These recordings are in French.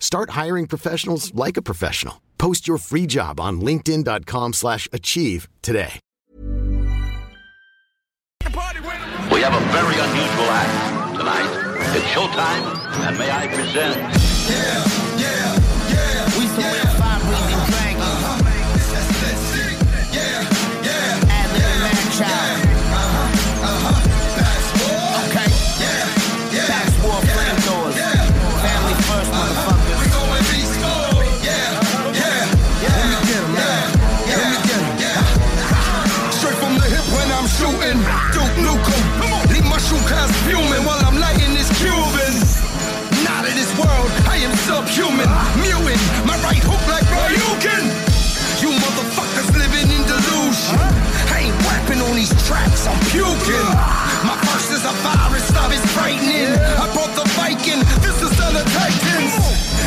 Start hiring professionals like a professional. Post your free job on linkedin.com slash achieve today. We have a very unusual act tonight. It's showtime, and may I present... Yeah, yeah, yeah. We some real fire-breathing dragons. Yeah, yeah. Ad-libbing man-child. Okay. Tracks, I'm puking. My first is a virus, stop it's frightening. I brought the Viking, this is of Titans.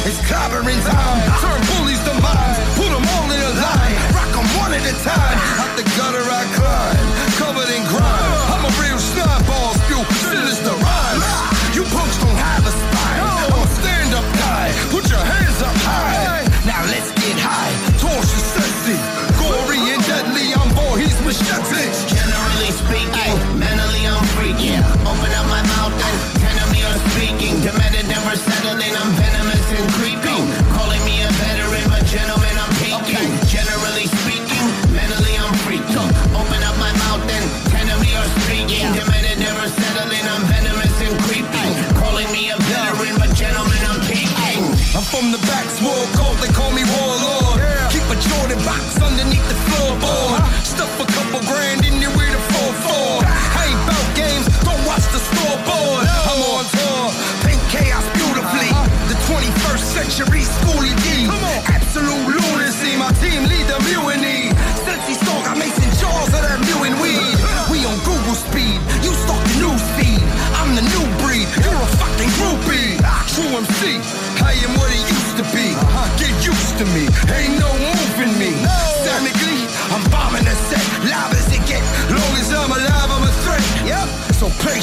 It's clobbering time, turn bullies to mines, put them all in a line, rock them one at a time.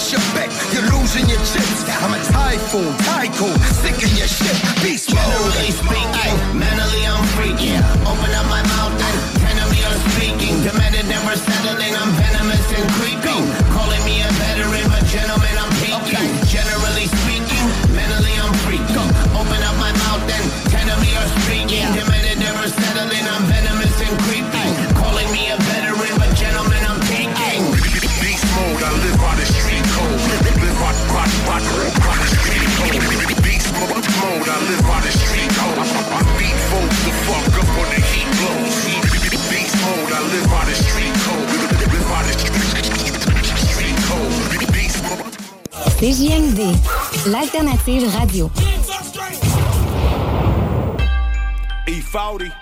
Your bet, you're losing your chips. I'm a typhoon, tycoon, sick your shit. Beast mode. L'alternative radio. E40,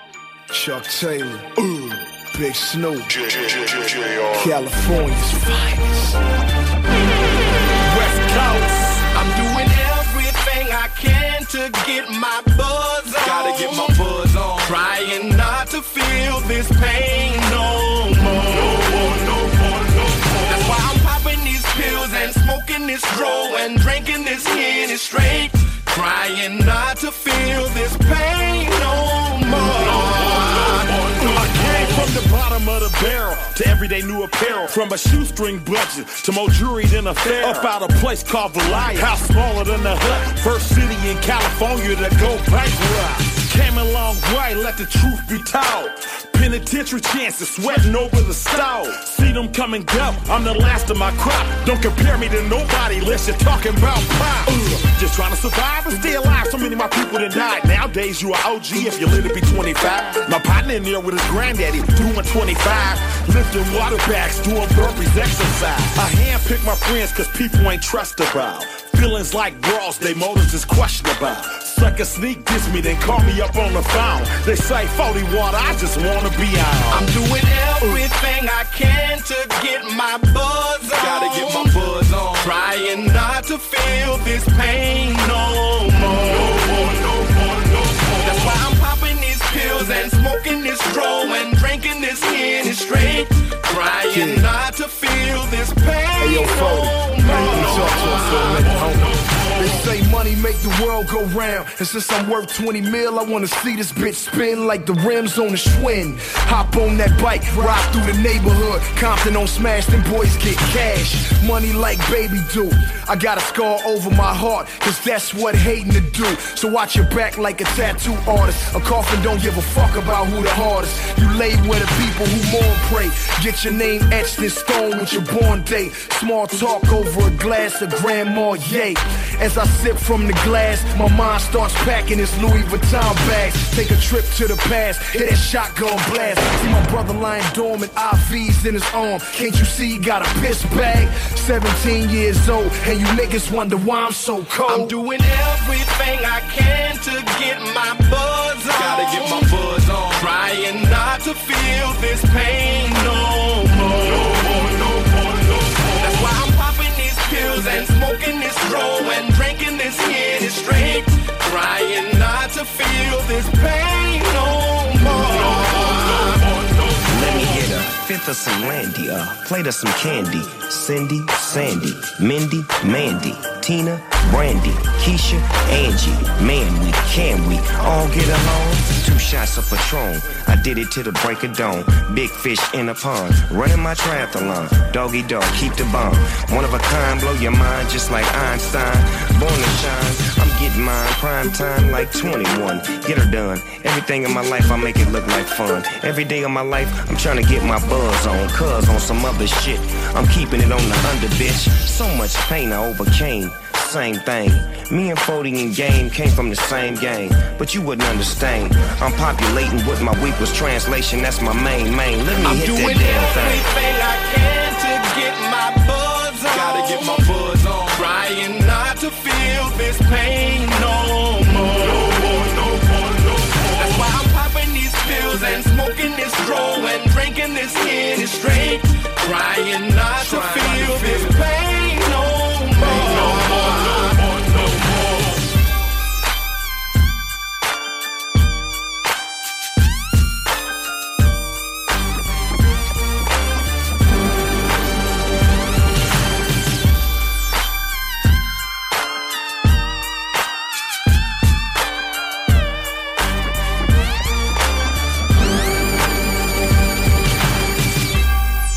Chuck Taylor, Ooh, Big Snoop, California's finest. West Coast, I'm doing everything I can to get my buzz on. gotta get my buzz on. Trying not to feel this pain and drinking this Henny straight. Trying not to feel this pain no more. Came from the bottom of the barrel to everyday new apparel. From a shoestring budget to more jewelry than a fair. Up out a place called Valaya, house smaller than the hut. First city in California to go bankrupt. Came a long way, let the truth be told. Penitentiary chances, sweating over the stove. See them and go, I'm the last of my crop. Don't compare me to nobody unless you're talking about pop. Ugh. Just trying to survive and stay alive. So many of my people that died. Nowadays, you are OG if you live to be 25. My partner in there with his granddaddy, doing 25. Lifting water bags, doing burpees, exercise. I handpick my friends cause people ain't trustable. Feelings like brawls, they motives is questionable. Sucker sneak diss me, then call me up on the phone. They say 40 water, I just wanna be out. I'm doing everything I can to get my buzz on. Gotta get my buzz on. Trying not to feel this pain no more. and smoking this roll and drinking this in straight. Trying yeah. not to feel this pain. Hey, yo, phone. No, no, no, no, no, no, no, no, no say money make the world go round. And since I'm worth 20 mil, I wanna see this bitch spin like the rims on a Schwinn. Hop on that bike, ride through the neighborhood. Compton on smash, them boys get cash. Money like baby do. I got a scar over my heart, cause that's what hating to do. So watch your back like a tattoo artist. A coffin don't give a fuck about who the hardest. You lay where the people who mourn pray. Get your name etched in stone with your born date. Small talk over a glass of Grandma Ye. As I sip from the glass, my mind starts packing its Louis Vuitton bags. Take a trip to the past, hear that shotgun blast. See my brother lying dormant, IVs in his arm. Can't you see he got a piss bag? 17 years old, and you niggas wonder why I'm so cold. I'm doing everything I can to get my buzz on. Gotta get my buzz on. Trying not to feel this pain no of some Landy, a uh, plate of some candy. Cindy, Sandy, Mindy, Mandy, Tina, Brandy, Keisha, Angie. Man, we can we all get along? Two shots of Patron. I did it to the break of dawn. Big fish in a pond. Running my triathlon. Doggy dog, keep the bomb. One of a kind, blow your mind just like Einstein. Born to shine. I'm getting mine. Prime time like 21. Get her done. Everything in my life, I make it look like fun. Every day of my life, I'm trying to get my buzz on. Cuz on some other shit. I'm keeping it on the under, bitch. So much pain I overcame. Same thing. Me and Fody and Game came from the same game, but you wouldn't understand. I'm populating what my week was translation. That's my main main. Let me I'm hit doing that damn thing. everything I can to get my buzz on. Gotta get my buzz on. Trying not to feel this pain no more. No more, no more, no more. That's why I'm popping these pills and smoking this dro and drinking this Henny straight. Trying not to Trying feel to this feel pain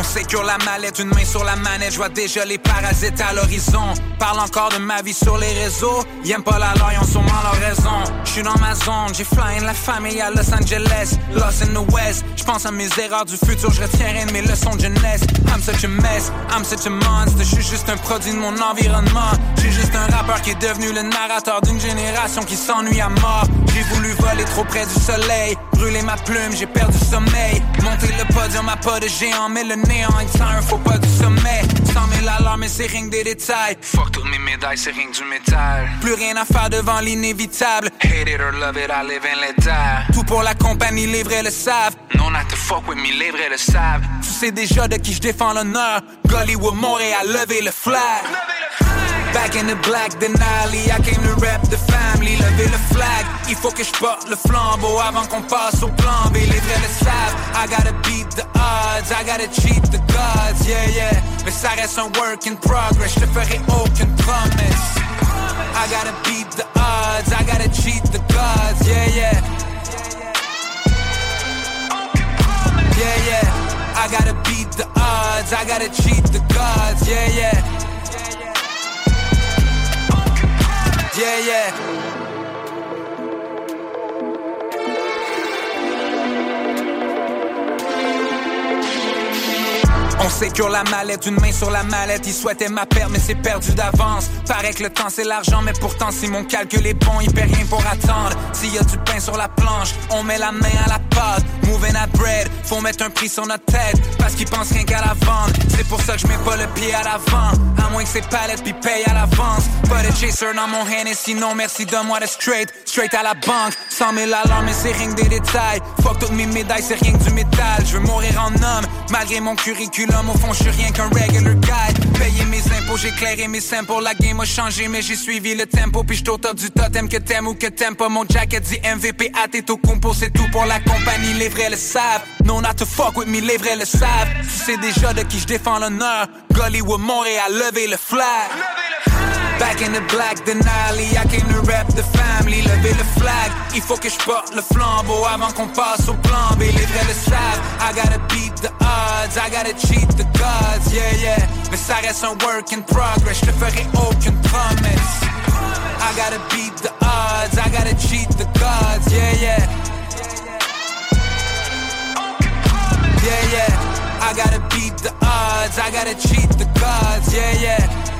On sécure la mallette, une main sur la manette, je vois déjà les parasites à l'horizon. Parle encore de ma vie sur les réseaux, ils pas la loi, ils ont sûrement leur raison. Je suis dans ma zone, j'ai flying la famille à Los Angeles, Lost in the West. Je pense à mes erreurs du futur, je retiendrai de mes leçons de jeunesse. I'm such a mess, I'm such a monster, je suis juste un produit de mon environnement. J'ai juste un rappeur qui est devenu le narrateur d'une génération qui s'ennuie à mort. J'ai voulu voler trop près du soleil, brûler ma plume, j'ai perdu sommeil. Monter le podium à pas de géant, mais le néant sans un faux pas du sommet. 100 000 alarmes, mais c'est rien que des détails. Fuck toutes mes médailles, c'est rien que du métal. Plus rien à faire devant l'inévitable. Hate it or love it, I live and let die. Tout pour la compagnie, les vrais le savent. Non, not to fuck with me, les vrais le savent. Tu sais déjà de qui je défends l'honneur. Gollywood, Montréal, lever le flag. Back in the black Denali, I came to rap the family, lever le flag. Il faut que je porte le flambeau avant qu'on passe au plan B. Les vrais le savent. I gotta beat the odds, I gotta cheat the gods, yeah, yeah. Mais ça reste un work in progress, je te ferai aucune promesse. I gotta beat the odds, I gotta cheat the gods, yeah, yeah. Yeah, yeah. I gotta beat the odds, I gotta cheat the gods, yeah, yeah. Yeah, yeah. On sécure la mallette, une main sur la mallette. Il souhaitait ma perte, mais c'est perdu d'avance. Paraît que le temps c'est l'argent, mais pourtant si mon calcul est bon, il paie rien pour attendre. S'il y a du pain sur la planche, on met la main à la pâte. Moving at bread, faut mettre un prix sur notre tête. Parce qu'ils pensent rien qu'à la vente. C'est pour ça que je mets pas le pied à l'avant. À moins que ces palettes puis paye à l'avance. Pas de chaser dans mon hand et sinon merci donne-moi de straight. Straight à la banque. 100 000 alarmes mais c'est rien que des détails. Fuck toutes mes médailles, c'est rien que du métal. Je veux mourir en homme, malgré mon curriculum au fond, je suis rien qu'un regular guy. Payer mes impôts, j'ai mes simples. La game a changé, mais j'ai suivi le tempo. Puis j'suis au top du totem, que t'aimes ou que t'aimes pas. Mon jacket dit MVP, à tes compo, c'est tout pour la compagnie. Les vrais le savent. Non, not to fuck with me, les vrais le savent. Tu sais déjà de qui je défends l'honneur. Gollywood, Montréal, lever le flag. Back in the black Denali, I came to rap the family, lever le flag. Il faut que je porte le flambeau avant qu'on passe au plan B. Les vrais le savent, I gotta beat the odds, I gotta cheat the gods, yeah, yeah. Mais ça reste un work in progress, je te ferai aucune promesse. I gotta beat the odds, I gotta cheat the gods, yeah, yeah. Yeah, yeah. I gotta beat the odds, I gotta cheat the gods, yeah, yeah.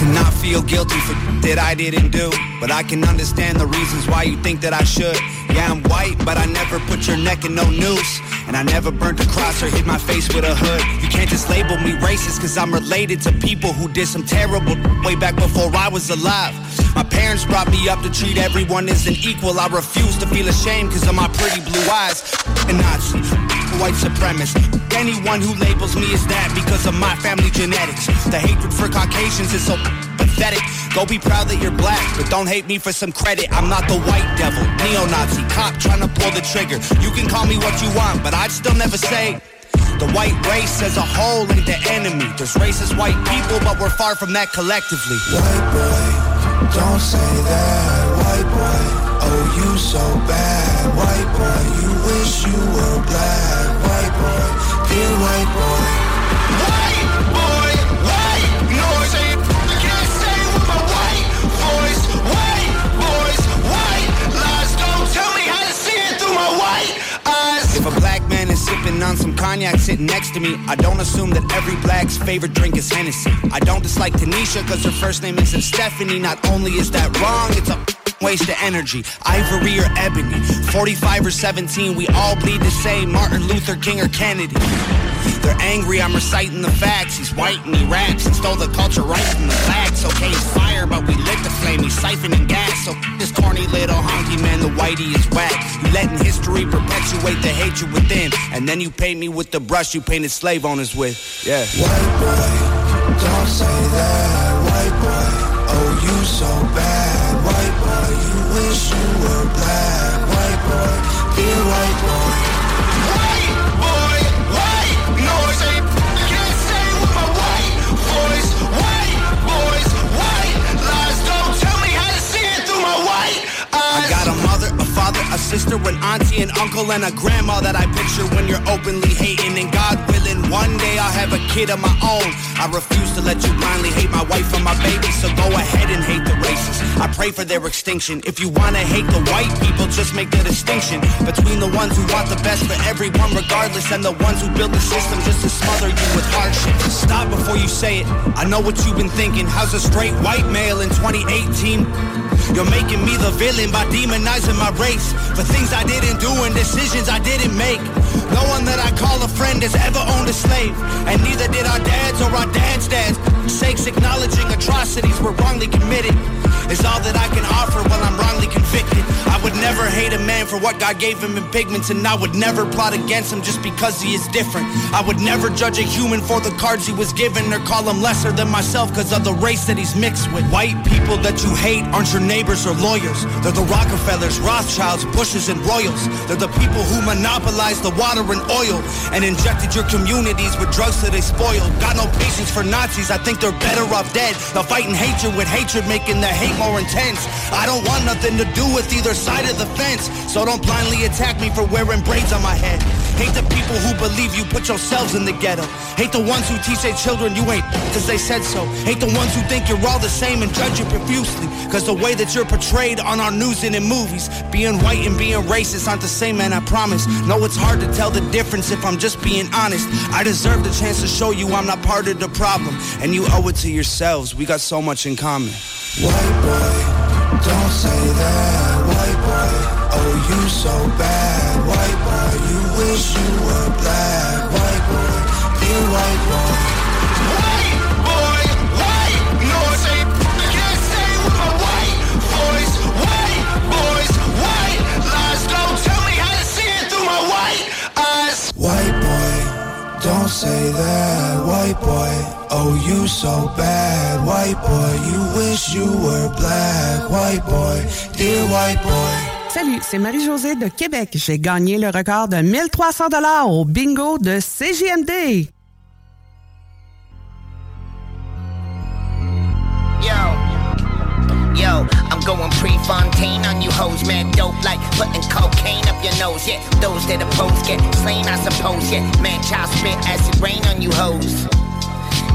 Cannot feel guilty for that I didn't do, but I can understand the reasons why you think that I should. Yeah, I'm white, but I never put your neck in no noose. And I never burnt a cross or hit my face with a hood. You can't just label me racist, cause I'm related to people who did some terrible way back before I was alive. My parents brought me up to treat everyone as an equal. I refuse to feel ashamed cause of my pretty blue eyes. And Nazi, white supremacist. Anyone who labels me as that because of my family genetics. The hatred for Caucasians is so pathetic. Go be proud that you're black, but don't hate me for some credit. I'm not the white devil, neo-Nazi, cop trying to pull the trigger. You can call me what you want, but I'd still never say the white race as a whole ain't the enemy. There's racist white people, but we're far from that collectively. White boy, don't say that. So bad. White boy, you wish you were black. White boy, dear white boy. White boy, white noise I can't say with my white voice. White boys, white lies. Don't tell me how to see it through my white eyes. If a black man is sipping on some cognac sitting next to me, I don't assume that every black's favorite drink is Hennessy. I don't dislike Tanisha because her first name isn't Stephanie. Not only is that wrong, it's a waste of energy. Ivory or ebony, 45 or 17, we all bleed the same. Martin Luther King or Kennedy. They're angry, I'm reciting the facts. He's white and he raps and stole the culture right from the blacks. Okay, he's fire, but we lit the flame. He's siphoning gas. So this corny little honky man, the whitey is whack. You letting history perpetuate the hatred within. And then you paint me with the brush you painted slave owners with. Yeah. White boy, don't say that. White boy, oh you so bad wide. Sister, an auntie, an uncle, and a grandma that I picture when you're openly hating. And God willing, one day I'll have a kid of my own. I refuse to let you blindly hate my wife and my baby, so go ahead and hate the races. I pray for their extinction. If you wanna hate the white people, just make the distinction between the ones who want the best for everyone, regardless, and the ones who build the system just to smother you with hardship. Stop before you say it. I know what you've been thinking. How's a straight white male in 2018? You're making me the villain by demonizing my race for things I didn't do and decisions I didn't make. No one that I call a friend has ever owned a slave, and neither did our dads or our dads' dads. Sakes acknowledging atrocities were wrongly committed is all that I can offer while I'm wrongly convicted. I would never hate a man for what God gave him in pigments, and I would never plot against him just because he is different. I would never judge a human for the cards he was given or call him lesser than myself because of the race that he's mixed with. White people that you hate aren't your neighbors or lawyers. They're the Rockefellers, Rothschilds, Bushes, and Royals. They're the people who monopolized the water and oil and injected your communities with drugs that they spoiled. Got no patience for Nazis, I think they're better off dead. They're fighting hatred with hatred, making the hate more intense. I don't want nothing to do with either side of the fence, so don't blindly attack me for wearing braids on my head. Hate the people who believe you put yourselves in the ghetto. Hate the ones who teach their children you ain't cause they said so. Hate the ones who think you're all the same and judge you profusely. Cause the way that you're portrayed on our news and in movies, being white and being racist aren't the same, man, I promise. No, it's hard to tell the difference if I'm just being honest. I deserve the chance to show you I'm not part of the problem. And you owe it to yourselves. We got so much in common. White boy, don't say that. White boy, oh you so bad. White boy, you wish you were black. White boy, dear white boy. Say that. White boy, oh you so bad. White boy, you wish you were black. White boy, dear white boy. Salut, c'est Marie-Josée de Québec. J'ai gagné le record de 1300 dollars au bingo de CGMD. Yo, yo, I'm going pre-Fontaine on you hoes, man. Dope like putting cocaine up your nose. Yeah, those that oppose get slain, I suppose. Yeah, man, child spit acid rain on you hoes.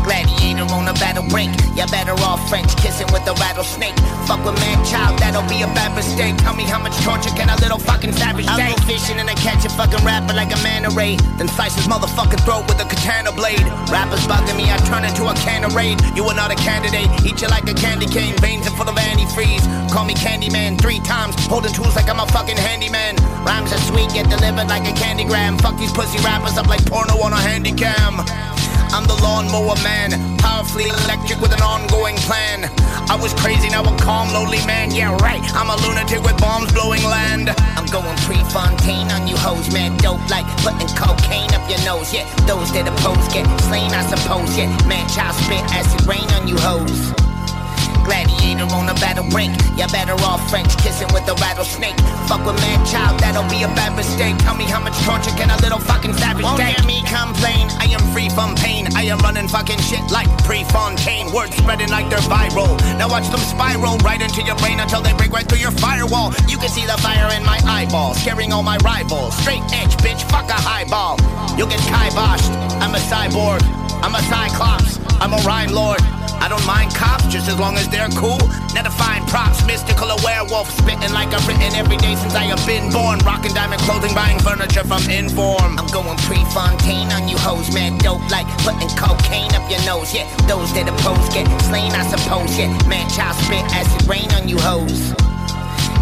Gladiator on a battle break. You're better off French kissing with a rattlesnake. Fuck with man child, that'll be a bad mistake. Tell me how much torture can a little fucking savage take? I'll go fishing and I catch a fucking rapper like a manta ray. Then slice his motherfucking throat with a katana blade. Rappers bugging me, I turn into a can of raid. You are not a candidate, eat you like a candy cane. Veins are full of antifreeze. Call me Candyman three times, holding tools like I'm a fucking handyman. Rhymes are sweet, get delivered like a candygram. Fuck these pussy rappers up like porno on a handy cam. I'm the lawnmower man, powerfully electric with an ongoing plan. I was crazy, now I'm calm, lonely man. Yeah, right. I'm a lunatic with bombs blowing land. I'm going pre-Fontaine on you hoes, man. Dope like putting cocaine up your nose. Yeah, those that oppose get slain, I suppose. Yeah, man, child spit acid rain on you hoes. Gladiator on a battle break. You're better off French kissing with a rattlesnake. Fuck with man child, that'll be a bad mistake. Tell me how much torture can a little fucking savage Won't take? hear me complain. I am free from pain. I am running fucking shit like pre-Fontaine. Words spreading like they're viral. Now watch them spiral right into your brain until they break right through your firewall. You can see the fire in my eyeball, scaring all my rivals. Straight edge, bitch, fuck a highball. You'll get kiboshed. I'm a cyborg. I'm a cyclops. I'm a rhyme lord. I don't mind cops just as long as they're cool. Never find props, mystical a werewolf, spitting like I've written every day since I have been born. Rocking diamond clothing, buying furniture from Inform. I'm going pre-Fontaine on you hoes, man. Dope like putting cocaine up your nose. Yeah, those that oppose get slain, I suppose. Yeah, man, child spit acid rain on you hoes.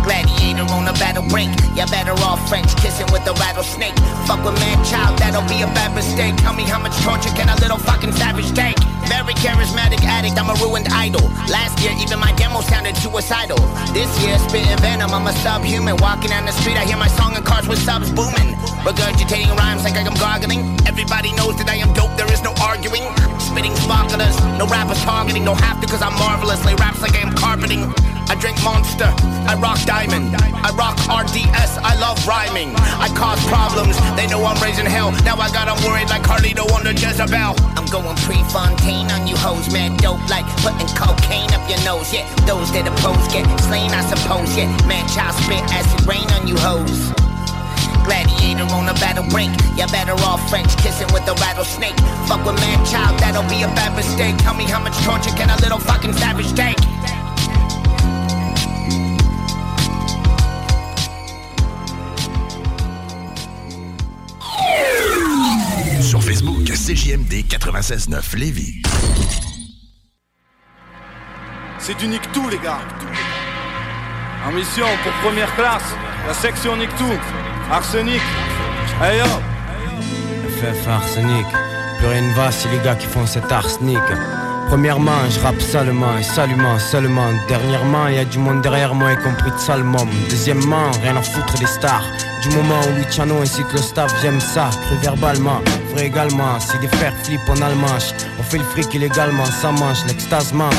Gladiator on a battle break. You're better off French kissing with a rattlesnake. Fuck with man child, that'll be a bad mistake. Tell me how much torture can a little fucking savage take? Very charismatic addict, I'm a ruined idol. Last year, even my demo sounded suicidal. This year, spitting venom, I'm a subhuman. Walking down the street, I hear my song in cars with subs booming. Regurgitating rhymes like I'm gargling. Everybody knows that I am dope, there is no arguing. Spitting sparklers, no rappers targeting, no have to, cause I'm marvelous. Lay raps like I am carpeting. I drink Monster, I rock Diamond, I rock RDS, I love rhyming. I cause problems, they know I'm raising hell. Now I got 'em worried like Carlito under Jezebel. I'm going pre-Fontaine on you hoes, man. Dope like putting cocaine up your nose. Yeah, those that oppose get slain, I suppose. Yeah, man, child spit acid rain on you hoes. Gladiator on a battle break. You're better off French kissing with a rattlesnake. Fuck with man child, that'll be a bad mistake. Tell me how much torture can a little fucking savage take? CJMD 96.9 Lévis. C'est du nique tout, les gars. En mission pour première classe, la section nique tout. Arsenic. Hey yo. FF Arsenic. Plus rien ne va, c'est les gars qui font cet arsenic. Premièrement, je rappe salement et salument seulement. Dernièrement, y a du monde derrière moi, y compris de. Deuxièmement, rien à foutre des stars. Du moment où Luciano ainsi que le staff j'aime ça, cru verbalement, vrai également. Si des fers flippent en allemand, on fait le fric illégalement, ça manche, l'extase manque.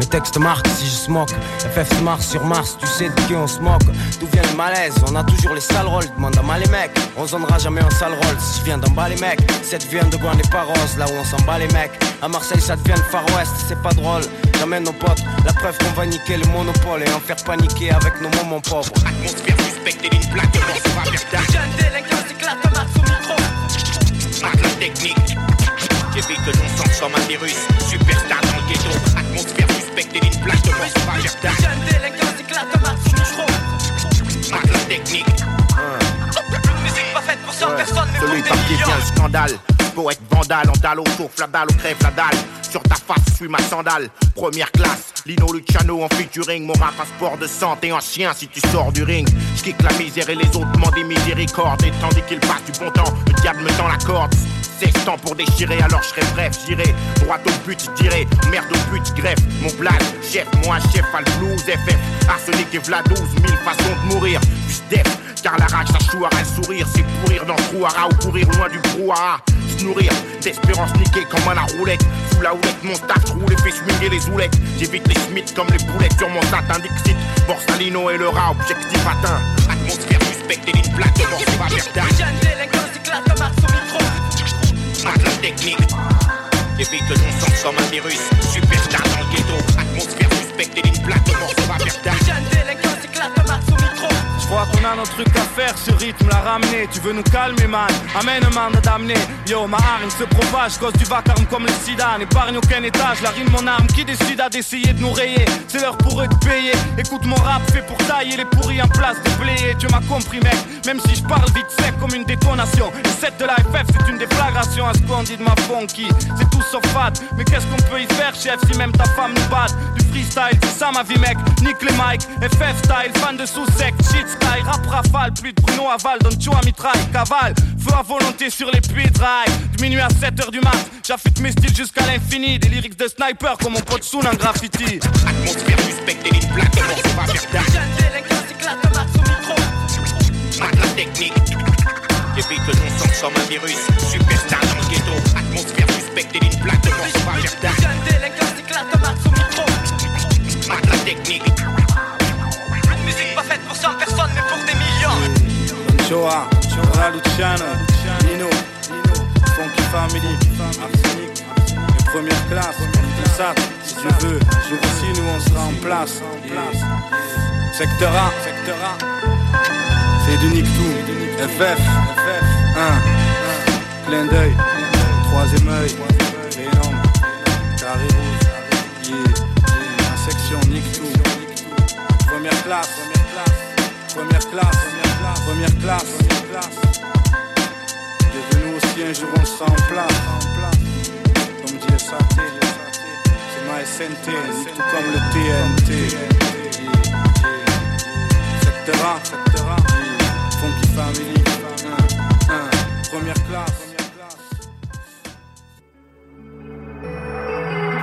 Mes textes marquent si je smoke. FF se marche sur Mars, tu sais de qui on se moque. D'où vient le malaise? On a toujours les sales rôles. Demande à mal les mecs. On zonnera jamais en sale rôle. Si je viens d'en bas les mecs, cette vient de Gouin n'est pas rose. Là où on s'en bat les mecs. À Marseille, ça devient le Far West. C'est pas drôle. J'amène nos potes. La preuve qu'on va niquer le monopole et en faire paniquer avec nos moments pauvres. Atmosphère suspecte et une plaque de sera verdâtre. Jeune délinquant au micro. Marque la technique. J'évite que l'on sente comme un virus. Superstar dans le ghetto. Atmosphère suspecte et une plaque de verdâtre. Jeune délinquant au micro. Marque la technique. Musique pas faite pour 100 personnes, mais pour Celui des par qui millions. vient le scandale. Poète vandale, en dalle au tour, fladal au crève la dalle. Sur ta face, suis ma sandale. Première classe, Lino Luciano en featuring. Mon rap, un sport de santé, un chien si tu sors du ring. J'kick la misère et les autres m'en des miséricorde. Et tandis qu'il passe du bon temps, le diable me tend la corde. Temps pour déchirer, alors je serai bref, j'irai droit au but, dirai merde au but, greffe. Mon blad, chef, moi chef, à le blues, FF, arsenic et v'là 12 000 façons de mourir, juste def, car la rage, ça chouara le sourire, c'est pourrir dans le trou-hara ou courir loin du brouhaha, nourrir d'espérance niquée comme à la roulette, sous la houlette, mon staff roule et fait swinguer les oulettes, j'évite les smiths comme les boulettes sur mon satin Dixit, Borsalino et le rat, objectif atteint, atmosphère suspecte mort, c'est pas verdâtre. Jeune délinquant Marque la technique. Évite que l'on sente comme un virus. Superstar dans le ghetto. Atmosphère suspecte et une plaque de mort sera verdâtre. Jeune délinquant s'éclate Max au micro. Je crois a nos trucs à faire, ce rythme l'a ramené. Tu veux nous calmer, man? Amène un man d'amener. Yo, ma hargne se propage, cause du vacarme comme le sida. N'épargne aucun étage, la rime, mon âme qui décide d'essayer de nous rayer. C'est l'heure pour eux de payer. Écoute mon rap fait pour tailler les pourris en place de bléer. Tu m'as compris, mec, même si je parle vite sec comme une détonation. Le set de la FF, c'est une déflagration à ce qu'on dit de ma funky. C'est tout sauf fat, mais qu'est-ce qu'on peut y faire, chef, si même ta femme nous bat Du freestyle, c'est ça ma vie, mec. Nique les mics, FF style, fan de sous-sec, shit style, rap rafale, plus de Bruno Aval, donne tu à mitraille, cavale, feu à volonté sur les puits de rail. De minuit à 7h du mat, j'affûte mes styles jusqu'à l'infini. Des lyrics de sniper comme mon pote Soon en graffiti. Atmosphère suspecte et une plaque de mort sera verdâtre. Jeune délinquant s'éclate Max au micro. Marque la technique. Évite que l'on sente comme un virus. Superstar dans le ghetto. Atmosphère suspecte et une plaque de mort sera verdâtre. Jeune délinquant s'éclate Max au micro. Marque la technique. Musique pas faite pour 100 personnes, Joa, Joa Luciano, Nino, Funky Family, Arsenic, première classe, tout ça, si tu veux, nous aussi nous on sera en place. Secteur A, Secteur A, c'est du FF, FF, 1, clin d'œil, troisième œil, Venom, carré rouge, la section Nick tout, première classe, première classe, première classe, classe, première classe. Devenu aussi un jour on sera en place, comme dit SAT, c'est ma SNT, tout comme le TNT. Secteur A, secteur A, Funky Family, un, un, première classe.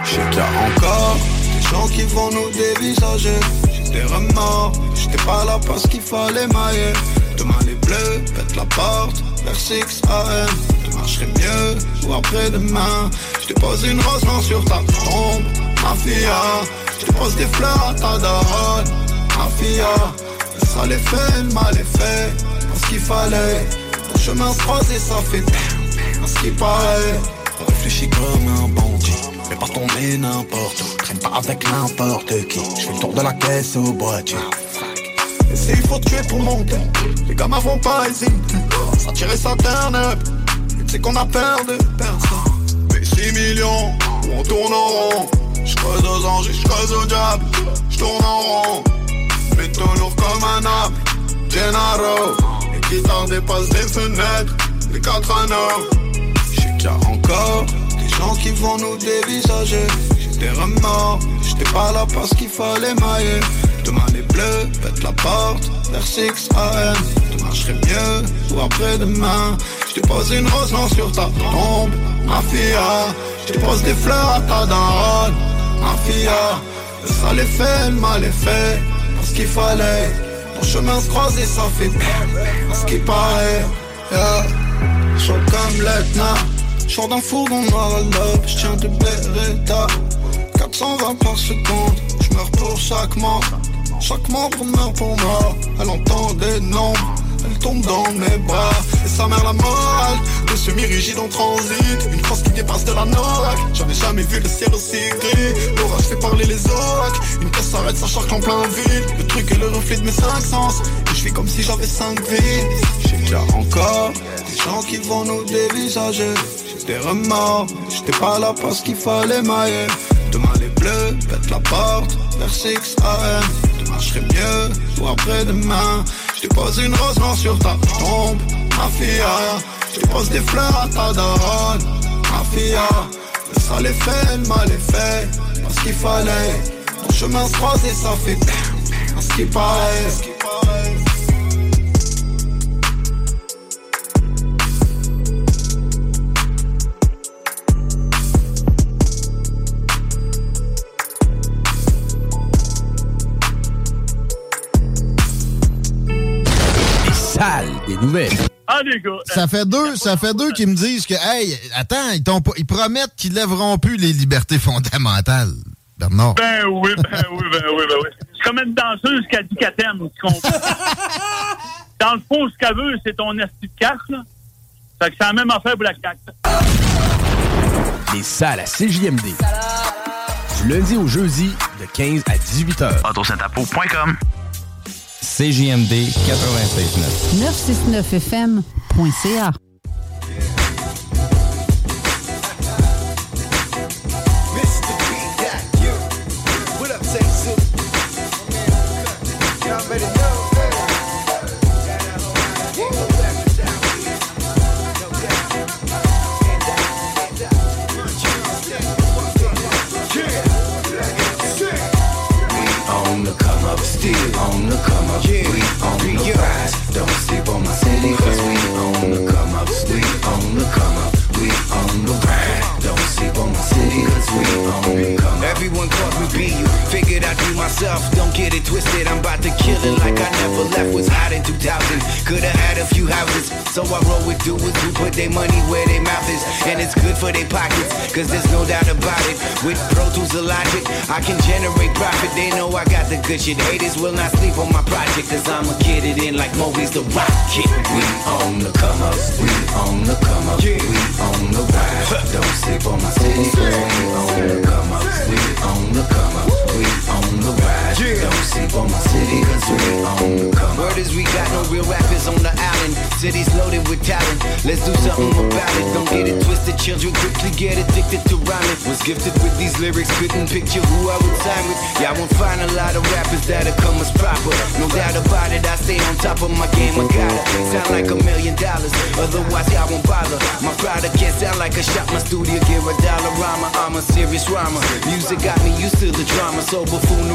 Je sais encore des gens qui vont nous dévisager. Des remords, j'étais pas là parce qu'il fallait mailler. Demain les bleus pètent la porte vers 6 AM. Demain je mieux ou après-demain. Je te pose une rose sur ta tombe, ma filla. Je te pose des fleurs à ta daronne, ma filla. Le sale est fait, le mal est fait, parce qu'il fallait. Ton chemin se croise et ça fait parce qu'il paraît. Réfléchis comme un bandit. Pas tomber n'importe où. Traîne pas avec n'importe qui. Je fais le tour de la caisse au boîtier. Et s'il faut tuer pour monter, les gamins vont pas hésiter. Ça tirer sa turn up. Sais qu'on a peur de personne. Mais 6 millions, on tourne en rond. Je creuse aux anges, je creuse au diable. Je tourne en rond. Mais lourd comme un âme. Gennaro. Les guitares dépassent des fenêtres. Les quatre anneaux. Je sais qu'il y a encore gens qui vont nous dévisager. J'ai des remords, j'étais pas là parce qu'il fallait mailler. Demain les bleus pètent la porte vers 6 AM. Demain je mieux ou après-demain. Je posé une rose sur ta tombe, ma fille. Je pose des fleurs à ta daronne, ma fille. Le sale est fait, le mal est fait, parce qu'il fallait. Ton chemin se croise ça fait parce qu'il paraît. Yeah. Chaud comme l'Etna, chaud d'un fourgon noir à l'aube, je tiens de Beretta. 420 par seconde, je meurs pour chaque mort. Chaque membre meurt pour moi, elle entend des nombres. Elle tombe dans mes bras Et sa mère la morale De semi-rigide en transit Une force qui dépasse de la norac J'avais jamais vu le ciel aussi gris L'orage fait parler les oracles Une caisse s'arrête, ça charque en plein vide Le truc est le reflet de mes cinq sens Et je vis comme si j'avais cinq vies Déjà encore Des gens qui vont nous dévisager J'ai des remords J'étais pas là parce qu'il fallait mailler Demain les bleus pètent la porte vers 6 AM Demain je serai mieux, ou après-demain je pose une rose sur ta tombe, ma fille. Je pose des fleurs à ta daronne, ma fille. Le sale fait, le mal est fait, parce qu'il fallait. Mon chemin se croise et ça fait parce qu'il paraît. Nouvelles. Ah, les gars. Ça fait deux, ça fait deux qui me disent que, hey, attends, ils, ils promettent qu'ils lèveront plus les libertés fondamentales. Bernard. Ben oui, ben oui, ben oui, ben oui. C'est comme une danseuse qui a dit qu'elle t'aime, tu comprends? Dans le fond, ce qu'elle veut, c'est ton esti de carte, là. Fait que c'est la même affaire pour la carte. Les salles à CJMD. Du lundi au jeudi, de 15 à 18 h. Autosentapo.com CJMD 96.9. 969fm.ca. still on the come up. Yeah. We on the rise. Don't sleep on my city, cause we on the come up. We on the come up. We on the grind. Sleep on my city, cause we the come. Everyone calls me be you. Figured I'd be myself. Don't get it twisted. I'm about to kill it like I never left. Was hot in 2000. Could've had a few houses. So I roll with doers who put their money where their mouth is. And it's good for their pockets. Cause there's no doubt about it. With Pro Tools of Logic, I can generate profit. They know I got the good shit. Haters will not sleep on my project. Cause I'ma get it in like Moby's the rocket. We on the come up. We on the come up. We on the rise. Don't sleep on my city. Cause we on the come up. We on the come up. We the rise. Don't sleep on my city. Cause we on the come. Word is we got no real rappers on the island. City's loaded with talent. Let's do something about it. Don't get it twisted. Children quickly get addicted to rhyming. Was gifted with these lyrics. Couldn't picture who I would sign with. Y'all won't find a lot of rappers that'll come as proper. No doubt about it. I stay on top of my game. I gotta sound like a million dollars. Otherwise, y'all won't bother. My product can't sound like a shot. My studio give a dollar rhymer. I'm a serious rhymer. Music got me used to the drama. So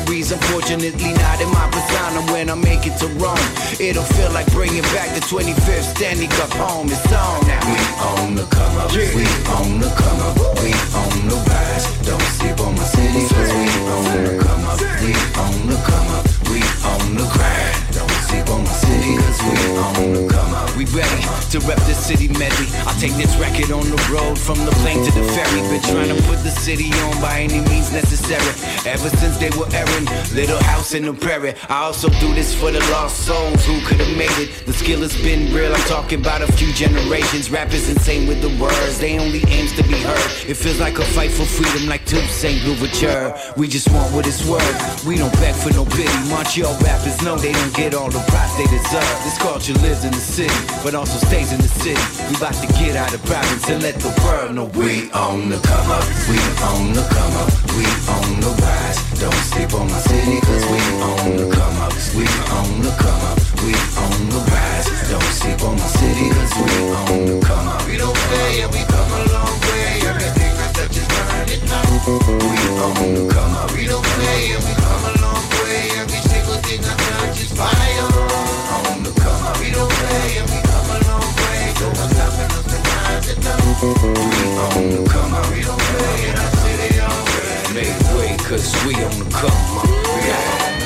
buffooneries, unfortunately, not in my persona. When I make it to Rome, it'll feel like bringing back the 25th standing up home. It's on now. We on the come up. We on the come up. We on the rise. Don't sleep on my city. Cause we on the come up. We on the come up. We on the grind. Don't on my city. Cause we on the come up. We ready to rep the city medley. I take this record on the road from the plane to the ferry. Been trying to put the city on by any means necessary. Ever since they were airing Little House in the Prairie. I also do this for the lost souls who could have made it. The skill has been real. I'm talking about a few generations. Rappers insane with the words. They only aims to be heard. It feels like a fight for freedom, like Tube St. Louverture. We just want what it's worth. We don't beg for no pity. Montreal rappers know they don't get all the props they deserve. This culture lives in the city, but also stays in the city. We about to get out of province and let the world know we on the come up. We on the come up. We on the rise. Don't sleep on my city, cause we on the come up. We on the come up. We on the rise. Don't sleep on my city, cause we on the come up. We don't play and we come a long way. Everything I touch is burning up. We on the come up. We don't play and we come a long way. Every single thing I touch is fire. On the come up. We don't play and we come a long way. Don't stop We on the come up. We don't play in our city already. Make way, cause we on the come up.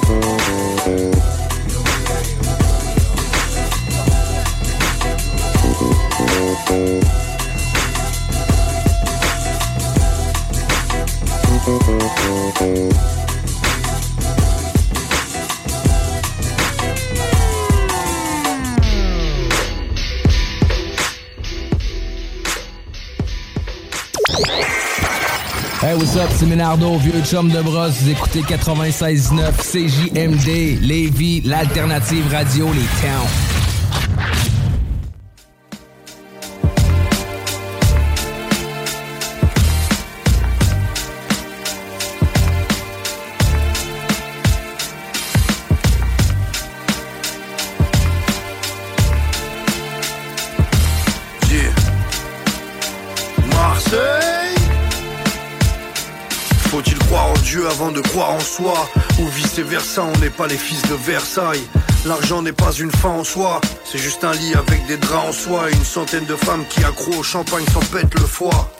Thank c'est Ménardo, vieux chum de brosse. Vous écoutez 96.9 CJMD, Lévis, l'alternative radio, les towns. De croire en soi Ou vice versa, on n'est pas les fils de Versailles L'argent n'est pas une fin en soi, c'est juste un lit avec des draps en soie et une centaine de femmes qui accro au champagne s'en pètent le foie.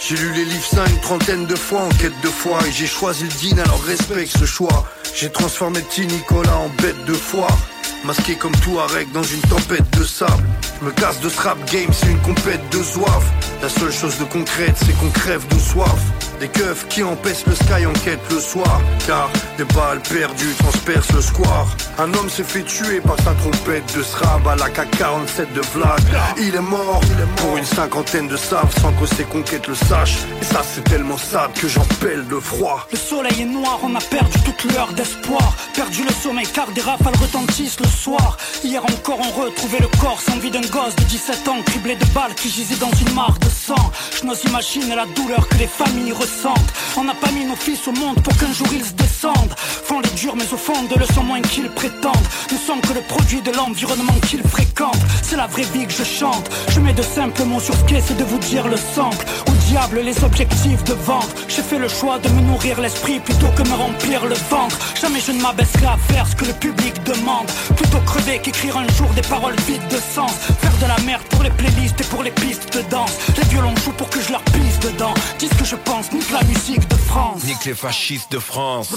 J'ai lu les livres saints une trentaine de fois en quête de foi et j'ai choisi le din alors respecte ce choix. J'ai transformé petit Nicolas en bête de foire. Masqué comme tout Arec dans une tempête de sable. Me casse de ce rap game, c'est une compète de soif. La seule chose de concrète, c'est qu'on crève de soif. Des keufs qui empêchent le sky en quête le soir. Car des balles perdues transpercent le square. Un homme s'est fait tuer par sa trompette de srab à la K47 de Vlad. Il est mort, pour une cinquantaine de saves sans que ses conquêtes le sachent. Et ça, c'est tellement sad que j'en pèle de froid. Le soleil est noir, on a perdu toute l'heure d'espoir. Perdu le sommeil car des rafales retentissent le Hier encore, on retrouvait le corps sans vie d'un gosse de 17 ans, criblé de balles qui gisait dans une mare de sang. Je n'ose imaginer la douleur que les familles ressentent. On n'a pas mis nos fils au monde pour qu'un jour ils se Font les durs, mais au fond de le sont moins qu'ils prétendent. Nous sommes que le produit de l'environnement qu'ils fréquentent. C'est la vraie vie que je chante. Je mets de simples mots sur ce qu'est, c'est de vous dire le sample. Au diable, les objectifs de vente. J'ai fait le choix de me nourrir l'esprit plutôt que me remplir le ventre. Jamais je ne m'abaisserai à faire ce que le public demande. Plutôt crever qu'écrire un jour des paroles vides de sens. Faire de la merde pour les playlists et pour les pistes de danse. Les violons jouent pour que je leur pisse dedans. Dis ce que je pense, nique la musique de France. Nique les fascistes de France.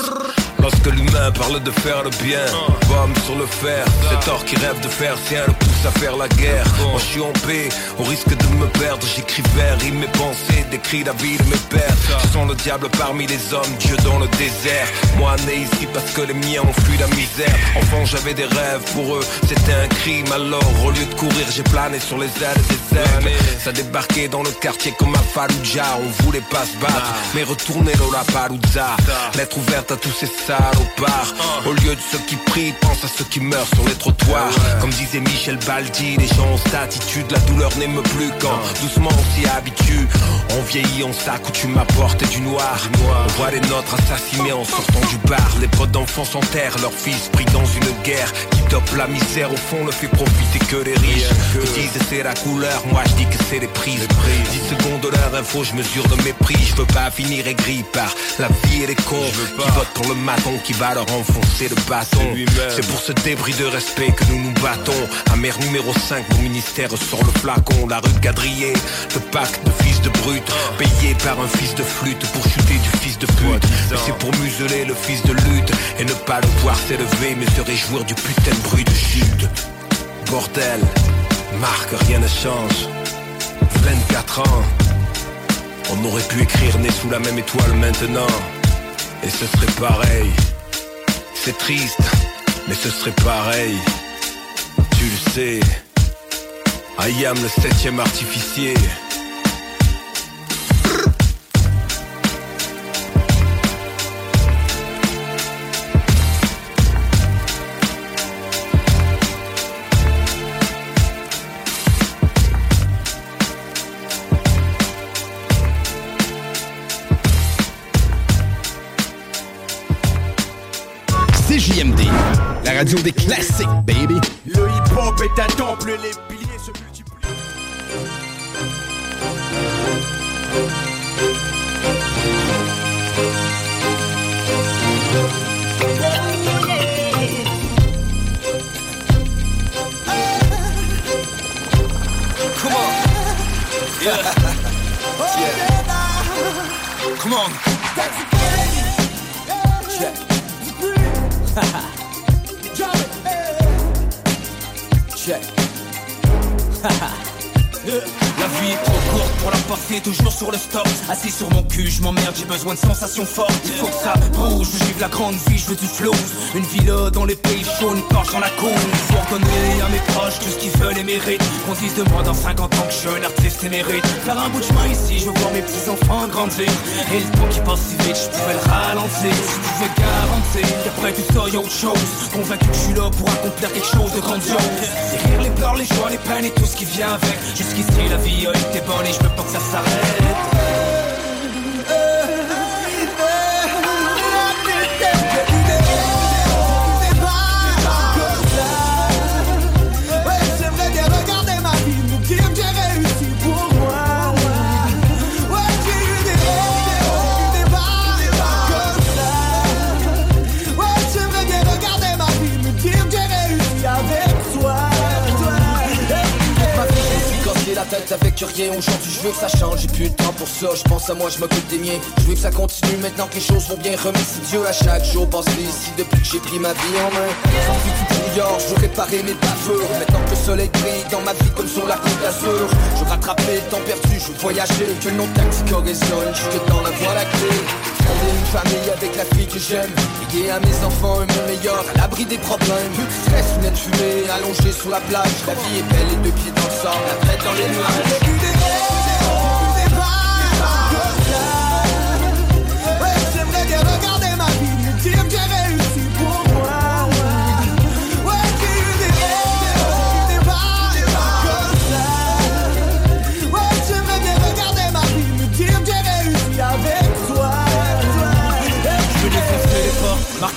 Lorsque l'humain parle de faire le bien, bombe sur le fer. Cet or qui rêve de faire sien le pousse à faire la guerre. Moi je suis en paix, au risque de me perdre. J'écris vers, rimes mes pensées, décris la vie de mes pères. Je sens le diable parmi les hommes, Dieu dans le désert. Moi né ici parce que les miens ont fui la misère. Enfant j'avais des rêves, pour eux c'était un crime. Alors au lieu de courir, j'ai plané sur les ailes des ailes. Ça débarquait dans le quartier comme à Fallujah. On voulait pas se battre, mais retourner dans la Palouza. Lettre ouverte à tous ces salopards. Au lieu de ceux qui prient, pense à ceux qui meurent sur les trottoirs. Comme disait Michel Baldi, les gens ont cette attitude. La douleur n'aime plus quand doucement on s'y habitue. On vieillit, on s'accoutume à porter du noir. On voit les nôtres assassinés en sortant du bar. Les potes d'enfants s'enterrent, leurs fils pris dans une guerre qui dope la misère. Au fond, ne fait profiter que les riches. Ils disent c'est la couleur, moi je dis que c'est les prises. 10 secondes de leur info, je mesure le mépris. Je veux pas finir aigri par la vie et les cons qui votent pour le maton qui va leur enfoncer le bâton. C'est pour ce débris de respect que nous nous battons. Amère numéro 5, mon ministère sort le flacon. La rue de Gadrier, le pacte de fils de brute, payé par un fils de flûte pour chuter du fils de pute. Mais c'est pour museler le fils de lutte et ne pas le voir s'élever, mais se réjouir du putain de bruit de chute. Bordel, Marc, rien ne change. 24 ans, on aurait pu écrire né sous la même étoile maintenant. Et ce serait pareil. C'est triste, mais ce serait pareil. Tu le sais. I am le septième artificier. des classiques, baby. Le hip-hop est à temple, les piliers se multiplient. check. ha La vie est trop courte pour la passer toujours sur le stop. Assis sur mon cul, je m'emmerde, j'ai besoin de sensations fortes. Il faut que ça bouge, je vive la grande vie, je veux du flow. Une villa dans les pays chauds, une Porsche dans la cour. Faut redonner à mes proches tout ce qu'ils veulent et méritent. Qu'on dise de moi dans 50 ans que je suis un artiste Faire un bout de chemin ici, je veux voir mes petits enfants grandir. Et le temps qui passe si vite, je pouvais le ralentir. Si tu veux garantir qu'après tout ça y'a autre chose. Convaincu que je suis là pour accomplir quelque chose de grandiose. Les rires, les pleurs, les joies, les peines et tout ce qui vient avec. Jusqu'ici la vie a été bonne et je veux pas que ça s'arrête ça change, j'ai plus le temps pour ça. Je pense à moi, je m'occupe des miens. Je veux que ça continue maintenant que les choses vont bien. Remercie Dieu à chaque jour passé ici Depuis que j'ai pris ma vie en main. Plus du brouillard, je veux réparer mes bavures. Maintenant que le soleil brille dans ma vie comme sur la côte d'Azur. Je veux rattraper le temps perdu, je veux voyager. Que le nom tactique résonne, jusque dans la voie lactée une famille avec la fille que j'aime. Léguer à mes enfants un monde meilleur. À l'abri des problèmes. Plus de stress, lunettes fumées Allongé sur la plage La vie est belle et deux pieds dans le sang La tête dans les nuages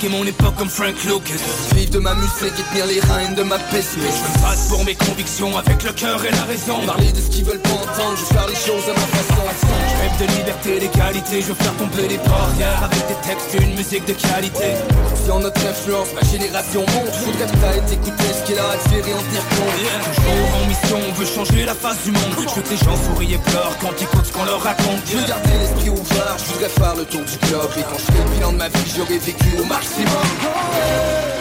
marquer mon époque comme Frank Lucas. Vivre de ma musique et tenir les rênes de ma peste Mais je me bats pour mes convictions avec le cœur et la raison. Parler de ce qu'ils veulent pas entendre, je faire les choses à ma façon rêve de liberté, d'égalité, je veux faire tomber les barrières Avec des textes et une musique de qualité. Sur notre influence, ma génération monte. Faudrait peut-être écouter ce qu'il a à dire et en tenir compte. Toujours en mission, on veut changer la face du monde. Je veux que les gens sourient et pleurent quand ils écoutent ce qu'on leur raconte. Je veux garder l'esprit ouvert, je voudrais faire le tour du globe. Et quand je fais le bilan de ma vie, j'aurais vécu au maximum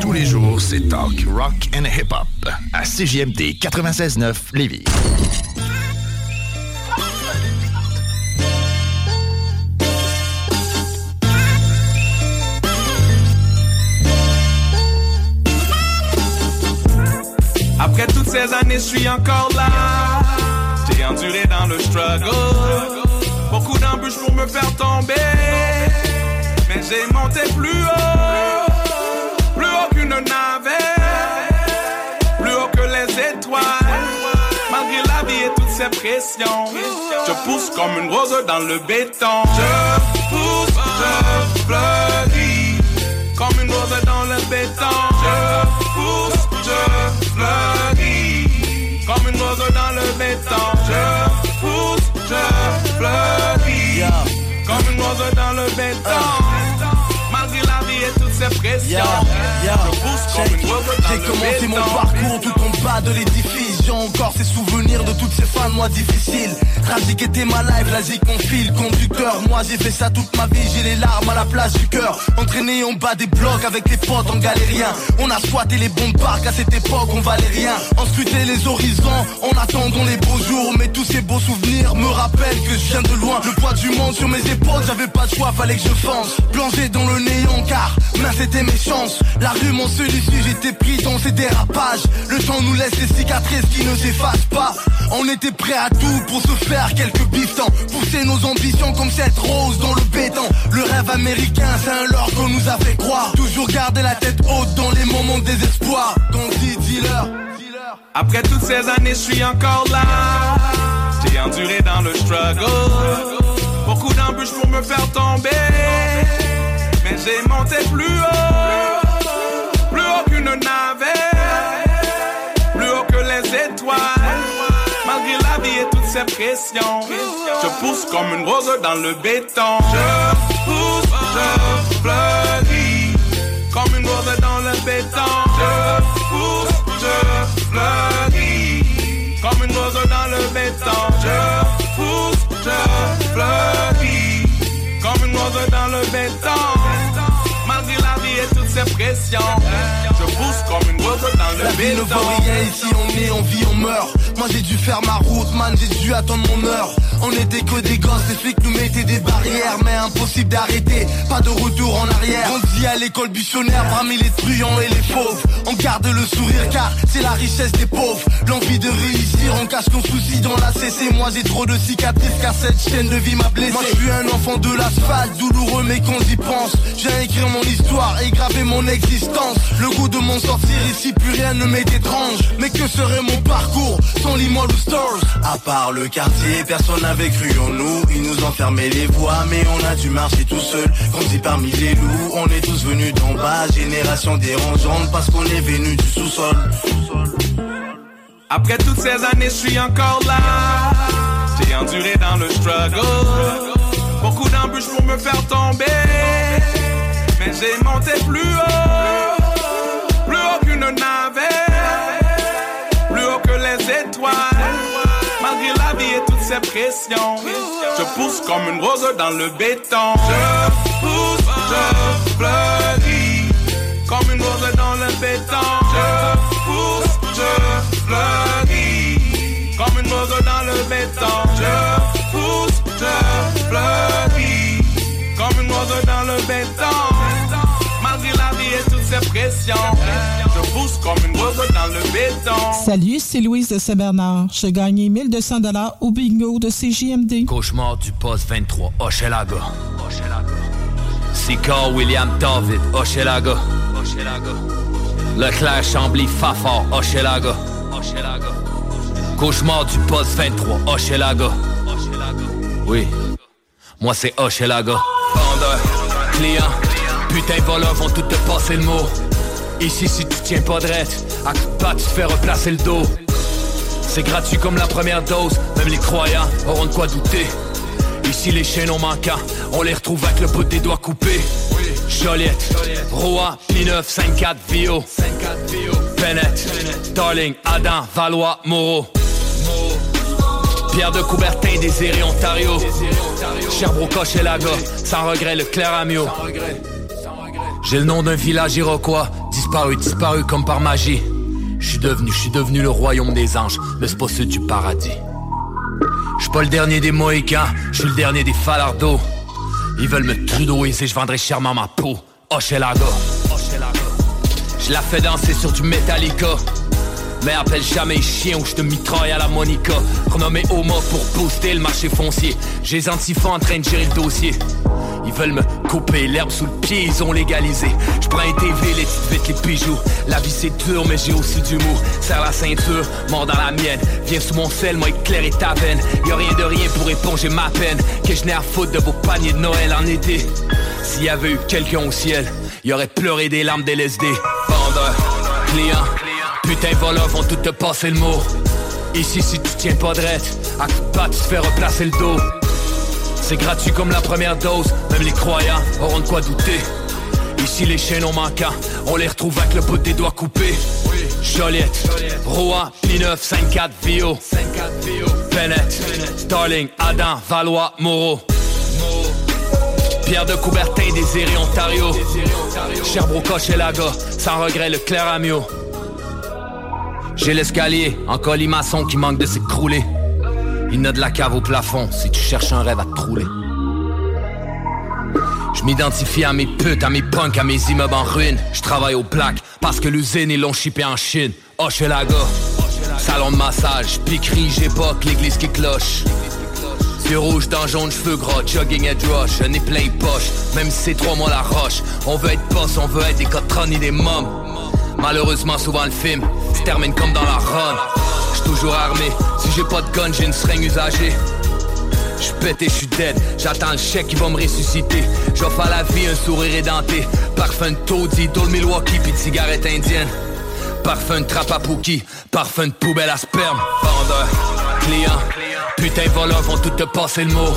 Tous les jours, c'est talk, rock and hip-hop à CJMD 96.9 Lévis. Après toutes ces années, je suis encore là. J'ai enduré dans le struggle. Beaucoup d'embûches pour me faire tomber. J'ai monté plus haut. Plus haut qu'une navette. Plus haut que les étoiles. Malgré la vie et toutes ces pressions. Je pousse comme une rose dans le béton. Je pousse, je fleuris. Comme une rose dans le béton. J'ai commencé mon parcours tout en bas de l'édifice. Vision encore ces souvenirs de toutes ces fins de mois difficiles. Tragique était ma life, la zik mon fil conducteur. Moi j'ai fait ça toute ma vie, j'ai les larmes à la place du cœur. Entraîné en bas des blocs avec les potes en galérien. On a squatté les bons parcs à cette époque, on valait rien. On scrutait les horizons, en attendant les beaux jours. Mais tous ces beaux souvenirs me rappellent que je viens de loin. Le poids du monde sur mes épaules, j'avais pas de choix, fallait que je fonce. Plongé dans le néant car, main c'était mes chances. La rue mon seul issue, j'étais pris dans ces dérapages. Le temps nous laisse des cicatrices qui ne s'effacent pas. On était prêt à tout pour se faire quelques bifetons. Pousser nos ambitions comme cette rose dans le béton. Le rêve américain, c'est un leurre qu'on nous a fait croire. Toujours garder la tête haute dans les moments de désespoir. Donc dis-leur. Après toutes ces années, je suis encore là. J'ai enduré dans le struggle. Beaucoup d'embûches pour me faire tomber. Mais j'ai monté plus haut. Plus haut qu'une navette. Pressions. Je pousse comme une rose dans le béton. Je pousse, je fleuris. Comme une rose dans le béton. Je pousse, je fleuris. Comme une rose dans le béton. Je pousse, je fleuris. Comme une rose dans le béton. Malgré la vie et toutes ses pressions. Je pousse comme une rose dans le ne ici, on est, on vit, on meurt. Moi j'ai dû faire ma route, man, j'ai dû attendre mon heure. On était que des gosses, les flics nous mettaient des barrières, mais impossible d'arrêter, pas de retour en arrière. On dit à l'école buissonnaire, parmi les truands et les fauves. On garde le sourire car c'est la richesse des pauvres. L'envie de réussir, on cache nos soucis dans la CC. Moi j'ai trop de cicatrices car cette chaîne de vie m'a blessé. Moi je suis un enfant de l'asphalte, douloureux mais qu'on y pense. J'ai écrire mon histoire et graver mon existence. Le goût de m'en sortir ici, plus rien ne m'est étrange. Mais que serait mon parcours sans ou Stars? À part le quartier, personne n'avait cru en nous. Ils nous fermé les voies, mais on a dû marcher tout seul. Grandi parmi les loups, on est tous venus d'en bas. Génération dérangeante parce qu'on est venu du sous-sol. Après toutes ces années, je suis encore là. J'ai enduré dans le struggle. Beaucoup d'embûches pour me faire tomber. Mais j'ai monté plus haut. Je pousse comme une rose dans le béton. Je pousse, je fleuris. Comme une rose dans le béton. Je pousse, je fleuris. Comme une rose dans le béton. Je pousse, je fleuris. Comme une rose dans le béton. Malgré la vie et toutes ses pressions. Je pousse comme une rose dans le béton. Salut, c'est Louise de Saint-Bernard. J'ai gagné 1200 au bingo de CJMD. Cauchemar du poste 23, Hochelaga. Sicard William David, Hochelaga. Leclerc Chambly Fafard, Hochelaga. Cauchemar du poste 23, Hochelaga. Oui, moi c'est Hochelaga. Vendeur, client, putain de voleurs vont tout te passer le mot. Ici si tu tiens pas de à coup de patte, tu te fais replacer le dos. C'est gratuit comme la première dose, même les croyants auront de quoi douter. Ici les chaînons manquants, on les retrouve avec le bout des doigts coupés. Joliette, Rouen, P9, 5-4, Vio, Bennett, Darling, Adam, Valois, Moreau. Pierre de Coubertin, Désiré, Ontario. Sherbrooke, Hochelaga, sans regret, le Clair Amio. J'ai le nom d'un village iroquois, disparu, disparu comme par magie. Je suis devenu, je suis devenu le royaume des anges, le spot sud du paradis. Je pas le dernier des Mohicans, je suis le dernier des Falardeaux. Ils veulent me trudeauiser, je vendrai chèrement ma peau. Hochelaga. Je la fais danser sur du Metallica. Mais appelle jamais chien ou je te mitraille à la Monica. Renommé Homo pour booster le marché foncier. J'ai les antifas en train de gérer le dossier. Ils veulent me couper l'herbe sous le pied, ils ont légalisé. Je prends un TV, les petites vites, les bijoux. La vie c'est dur, mais j'ai aussi du mou. Serre la ceinture, mort dans la mienne. Viens sous mon sel, moi éclairer ta veine. Y'a rien de rien pour éponger ma peine. Que je n'ai à foutre de vos paniers de Noël en été. S'il y avait eu quelqu'un au ciel, il aurait pleuré des larmes d'LSD. Vendeur, client, putain voleurs vont tout te passer le mot. Ici, si tu tiens pas de à coup de tu te fais replacer le dos. C'est gratuit comme la première dose, même les croyants auront de quoi douter. Ici les chaînons manquants, on les retrouve avec le bout des doigts coupés. Joliette, Rouen, P9, 54 Vio, Bennett, Starling, Adam, Valois, Moreau. Pierre de Coubertin, Désiré, Ontario. Sherbrooke, Hochelaga, sans regret, le clair Amio. J'ai l'escalier en colimaçon qui manque de s'écrouler. Il n'a de la cave au plafond si tu cherches un rêve à te trouler. Je m'identifie à mes putes, à mes punks, à mes immeubles en ruine. Je travaille au plaque parce que l'usine ils l'ont chippé en Chine. Hochelaga, salon de massage, piquerie, j'époque, l'église qui cloche. Yeux rouges dans jaune, cheveux gras, jogging et rush, un plein poche, même si c'est trois mois la roche. On veut être boss, on veut être des cotrons et des mômes. Malheureusement, souvent le film se termine comme dans la run. J'suis toujours armé, si j'ai pas de gun, j'ai une seringue usagée. J'suis pété, j'suis dead, j'attends le chèque qui va me ressusciter. J'offre à la vie un sourire édenté. Parfum de taudis, d'eau de Milwaukee, pis de cigarette indienne. Parfum de trappe à Pookie, parfum de poubelle à sperme. Vendeur, client, putain voleurs vont tout te passer le mot.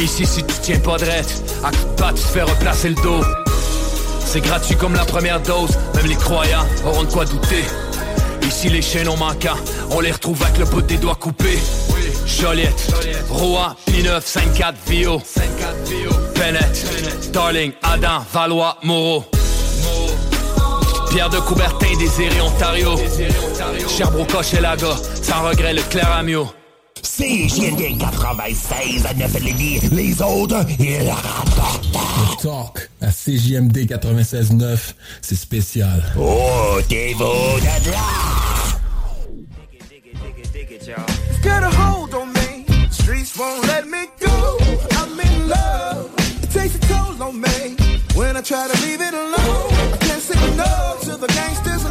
Ici, si tu tiens pas drette, à coup de patte, tu te fais replacer le dos? C'est gratuit comme la première dose, même les croyants auront de quoi douter. Ici les chaînes ont manquant, on les retrouve avec le bout des doigts coupés. Joliette, Rouen, P9, 54 Vio, Bennett, Darling, Adam, Valois, Moreau. Pierre de Coubertin, Désiré, Ontario. Sherbrooke, Hochelaga, sans regret, le clair Amio. CJMD 96 à 9 Lévis. Les autres, ils rapportent. Le talk à CJMD 96.9, c'est spécial. Oh, t'es beau de Get a hold on me. Streets won't let me go. I'm in love. It takes a toll on me. When I try to leave it alone, I can't say no to the gangsters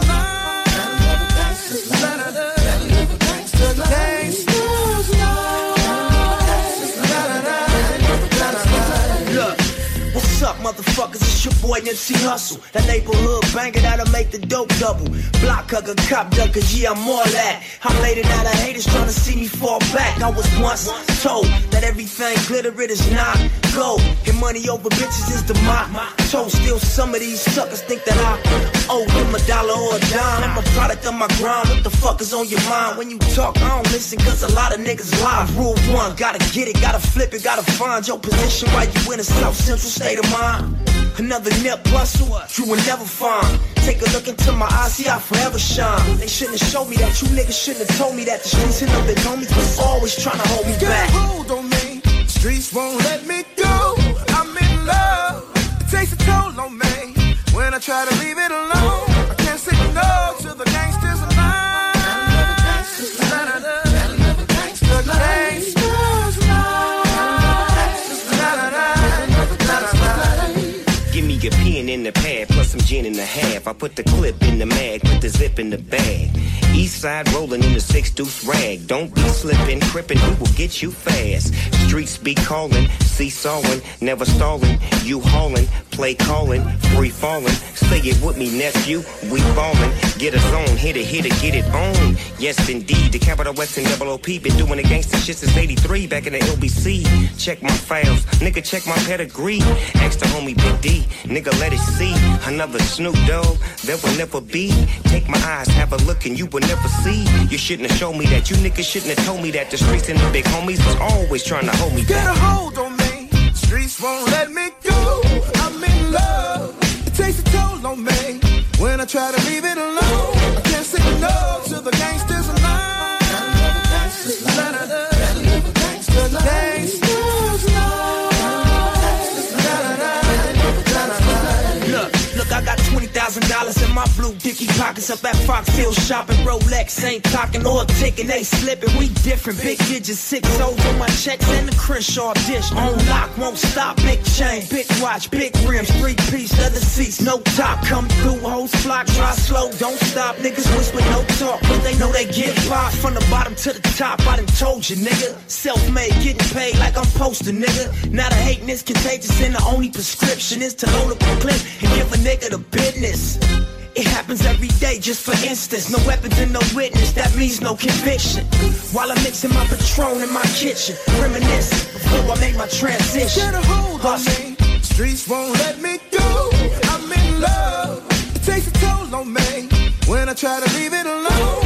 motherfuckers? It's your boy Nipsey Hustle. That neighborhood banger that'll make the dope double. Block hugger, cop ducker, yeah, I'm all that. I'm it out of haters trying to see me fall back. I was once told that everything glitter it is not gold. And money over bitches is the motto. Still, some of these suckers think that I Oh, owe them a dollar or a dime. I'm a product of my grind. What the fuck is on your mind? When you talk, I don't listen, cause a lot of niggas lie. Rule one, gotta get it, gotta flip it, gotta find your position while you in a South Central state of mind. Another nip bustle, you will never find. Take a look into my eyes, see I forever shine. They shouldn't have showed me that, you niggas shouldn't have told me that. The streets and up their homies was always trying to hold me Get back. hold on me. Streets won't let me go. I'm in love. It takes a toll on me. I try to leave it alone, I can't say no to the gangsters the half. I put the clip in the mag, put the zip in the bag. East side rolling in the six deuce rag. Don't be slipping, crippin', we will get you fast. Streets be calling, seesawing, never stalling. You hauling, play calling, free falling. Say it with me, nephew. We ballin', get us on, hit it, hit it, get it on. Yes, indeed, the capital West and double OP been doing the gangsta shit since '83 back in the LBC. Check my files, nigga, check my pedigree. Ask the homie Big D, nigga, let it see. Another Snoop Dogg, there will never be. Take my eyes, have a look, and you will never see. You shouldn't have shown me that. You niggas shouldn't have told me that. The streets and the big homies was always trying to hold me Get a hold on me. Streets won't let me go. I'm in love. It takes a toll on me. When I try to leave it alone, I can't say no to the gangsters thousand dollars in my blue dicky pockets up at Fox Hill shopping. Rolex ain't talking or ticking, they slipping. We different, big digits, six over my checks and the Crenshaw dish. On lock, won't stop. Big chain, big watch, big rims, three piece, leather seats, no top. Come through, hoes flock, drive slow, don't stop. Niggas whisper, no talk, but they know they get popped from the bottom to the top. I done told you, nigga. Self-made, getting paid like I'm posted, nigga. Now the hating is contagious, and the only prescription is to load up a clip and give a nigga the business. It happens every day, just for instance. No weapons and no witness, that means no conviction. While I'm mixing my Patron in my kitchen, reminisce before I make my transition. Get a hold on me. Streets won't let me go. I'm in love. It takes a toll on me. When I try to leave it coming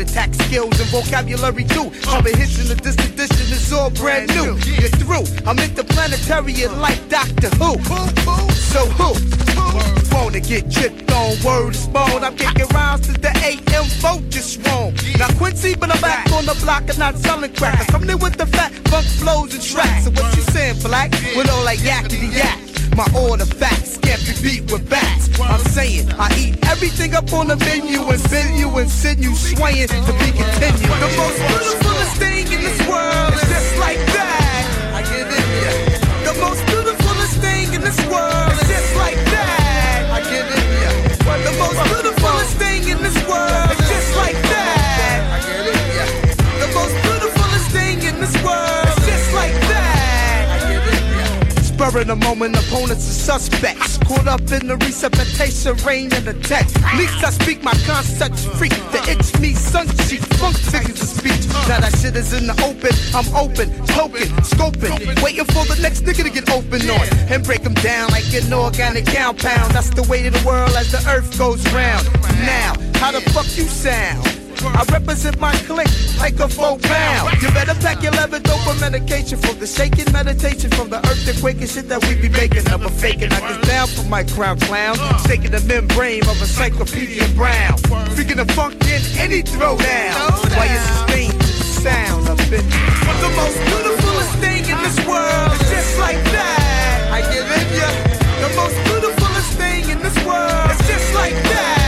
attack skills and vocabulary too. Cover hits in the distant edition is all brand new. You're through. I'm interplanetary like Doctor Who. So who? Wanna get tripped on word bone. I'm kicking rounds to the AM vote just wrong. Now Quincy, but I'm back on the block and not selling crack. I'm coming in with the fat funk flows and tracks. So what you saying, black? With all that yakety yak. My order facts can't be beat with bats. I'm saying I eat everything up on the menu and bend you and send you swaying to be continued. The most beautifulest thing in this world is just like that. I get it. The most beautifulest thing in this world in the moment, opponents are suspects. Caught up in the resuscitation, rain and the text. Least I speak my concept free. The itch me, sun cheek, funk figures of speech. Now that shit is in the open, I'm open, token, scoping, waiting for the next nigga to get open on and break them down like an organic compound. That's the way of the world as the earth goes round. Now, how the fuck you sound? I represent my clique like a faux pound. You better pack your leather dope for medication from the shaking meditation from the earth earthquake and shit that we be making. Never faking. I get down for my crown clown. Shaking the membrane of a encyclopedia brown. Freaking the funk in any throwdown. Why you sustain sound of it. But the most beautifulest thing in this world is just like that. I give it ya. The most beautifulest thing in this world is just like that.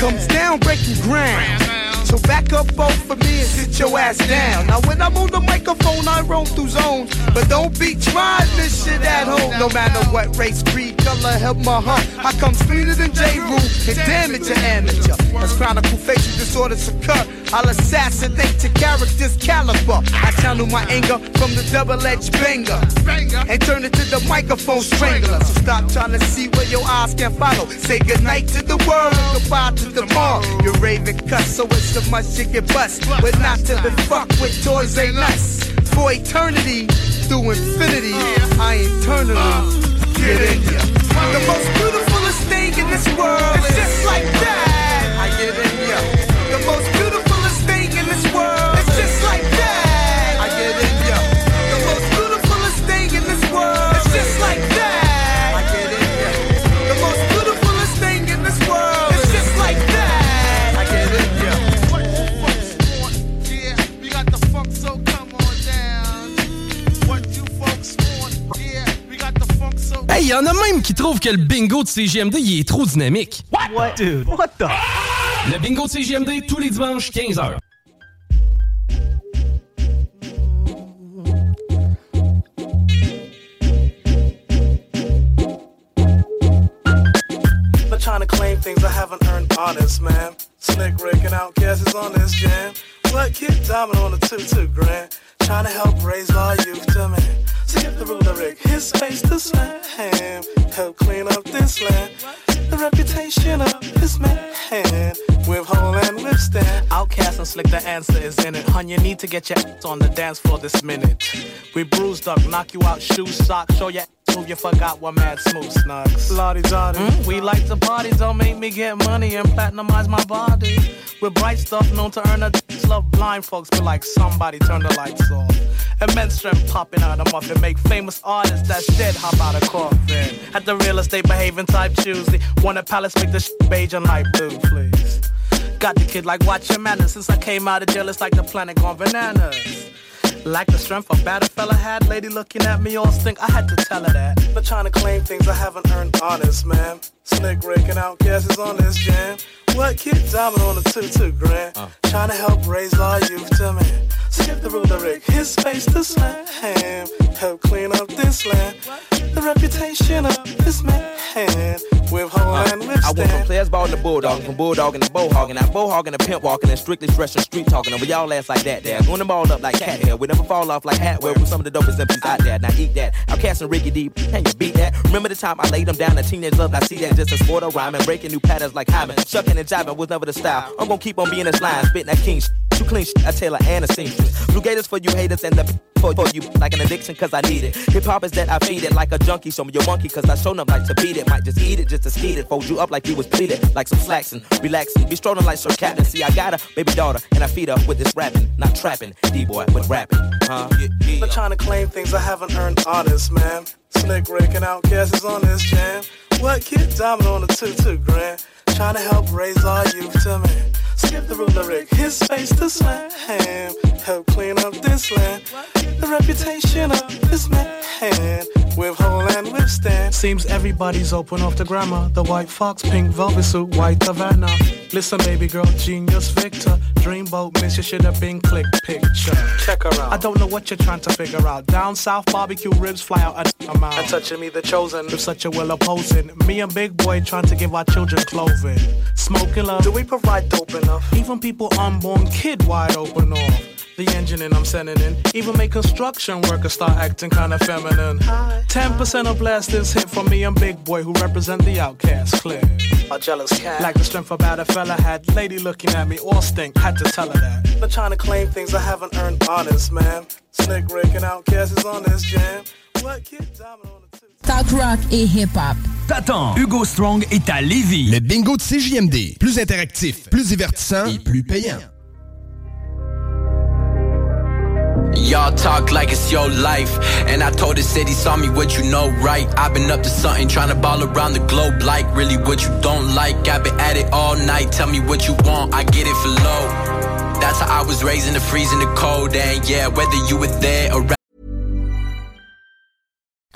Comes down breaking ground. So back up both for me and sit your ass down. Now when I'm on the microphone, I roam through zones. But don't be trying this shit at home. No matter what race, creed, color, help my heart. I come sweeter than J. Rule and damage an amateur. As chronicle facial disorders occur, I'll assassinate your character's caliber. I channel my anger from the double-edged banger and turn it to the microphone strangler. So stop trying to see where your eyes can follow. Say goodnight to the world goodbye to the mall. You're raving cuss, so it's so much you get bust. But not to be fucked with toys ain't us. For eternity, through infinity, I eternally get in ya. The most beautifulest thing in this world is just like that. I get in ya. Hey, y en a même qui trouvent que le bingo de CGMD il est trop dynamique. What? Dude, what the? Le bingo de CGMD tous les dimanches 15h. Not trying to claim things I haven't earned honest, man. Slick Rick and Outcast is on this jam. What kid diamond on the two two grand? Trying to help raise our youth to man. Skip the ruler Rick, his space to slam. Help clean up this land. The reputation of this man. With hole and withstand. Outcast and slick, the answer is in it. Hun, you need to get your ass on the dance floor this minute. We bruised up, knock you out, shoes, socks, show your you forgot what mad smooth snugs. Lottie. Mm, we like to party, don't make me get money and platinumize my body. With bright stuff known to earn a love blind folks, but like somebody turn the lights off. Immense strength popping out of muffin, make famous artists that's dead hop out of coffin. At the real estate behaving type Tuesday, want a palace make the sh- beige and light blue, please. Got the kid like watch your manners since I came out of jail, it's like the planet gone bananas. Like the strength a better fella had, lady looking at me all stink, I had to tell her that. Not trying to claim things I haven't earned honest, man. Slick and Outcast is on this jam. What kid diamond on the two two grand? Uh. Trying to help raise our youth to man. Skip the ruler Rick, his space to slam. Help clean up this land. The reputation of this man. With whole uh, and I went from players ballin' the bulldog, from bulldogging to bowhogging, now bowhogging to pimp walking, and strictly stretching street talking. Over y'all ass like that, there. Going the ball up like cat hair. We never fall off like hat wear. With some of the dopest MCs out there. Now eat that. I'm and Ricky Deep, can you beat that? Remember the time I laid them down? A teenage love, I see that just a sport of rhyming, breaking new patterns like Hyman. Shucking and jiving was never the style. I'm gonna keep on being this line, spitting that king shit. Too clean shit, I Taylor and a seamstress. Blue Gators for you haters and the for, for you like an addiction cause I need it. Hip hop is that I feed it like a junkie. Show me your monkey cause I show up like to beat it. Might just eat it just to skeet it. Fold you up like you was pleated. Like some slacks and relaxing. Be strolling like Sir Captain. See, I got a baby daughter and I feed her with this rapping. Not trapping. D-boy with rapping. Huh? Not trying to claim things I haven't earned honest, man. Slick raking out guesses on this jam. What kid diamond on the two two grand? Trying to help raise our youth to man. Skip the ruler his face to slam. Help clean up this land. The reputation of this man. With hole and withstand. Seems everybody's open off the grammar. The white fox, pink velvet suit, white Havana. Listen, baby girl, genius Victor. Dreamboat, miss you should have been click picture. Check her out. I don't know what you're trying to figure out. Down south, barbecue ribs fly out a amount. And touching me, the chosen. With such a will opposing. Me and Big Boy trying to give our children clothing. Smoking love. Do we provide dope enough? Even people unborn kid wide open off. The engine and I'm sending in. Even make construction workers start acting kinda feminine. 10% of blasters hit from me and Big Boy who represent the outcast clear. A jealous cat. Like the strength about a fella had. Lady looking at me all stink, had to tell her that. Not trying to claim things I haven't earned honest, man. Slick raking out is on this jam. What kid diamond on the two? Talk rock et hip-hop. T'attends, Hugo Strong est à Lévis. Le bingo de CJMD. Plus interactif, plus divertissant et plus payant. Y'all talk like it's your life. And I told the city, saw me what you know, right? I've been up to something, trying to ball around the globe, like really what you don't like? I've been at it all night, tell me what you want, I get it for low. That's how I was raised in the freezing the cold, and yeah, whether you were there or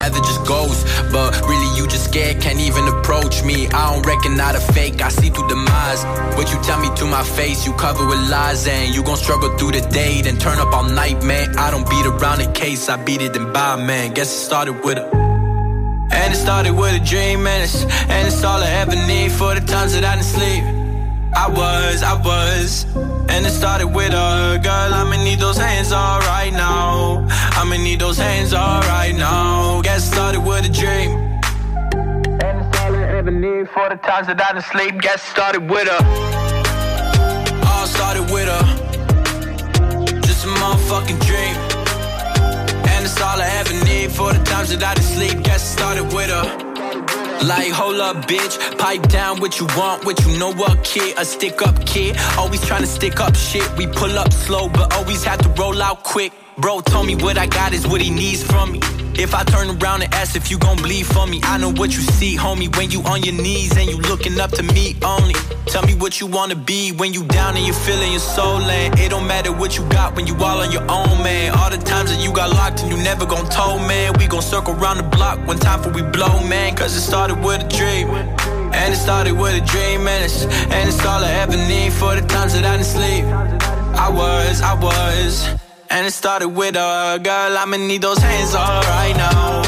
Either just goes, but really you just scared, can't even approach me. I don't recognize a fake, I see through the lies. What you tell me to my face, you cover with lies, and you gon' struggle through the day, then turn up all night, man. I don't beat around the case, I beat it and buy, man. Guess it started with a. And it started with a dream, and it's, and it's all I ever need for the times that I didn't sleep. I was, I was, and it started with a girl. I'ma need those hands all right now. I'ma need those hands all right now. Get started with a dream. And it's all I ever need for the times that I didn't sleep. Get started with a. All started with a. Just a motherfucking dream. And it's all I ever need for the times that I didn't sleep. Get started with a. Like, hold up, bitch. Pipe down what you want, what you know what, kid. A stick up kid. Always trying to stick up shit. We pull up slow, but always have to roll out quick. Bro told me what I got is what he needs from me. If I turn around and ask if you gon' bleed for me, I know what you see, homie. When you on your knees and you looking up to me only. Tell me what you wanna be when you down and you feeling your soul, and it don't matter what you got when you all on your own, man. All the times that you got locked and you never gon' told, man. We gon' circle around the block one time for we blow, man. Cause it started with a dream. And it started with a dream, and it's, and it's all I ever need for the times that I didn't sleep. I was, I was. And it started with a girl, I'ma need those hands all right now.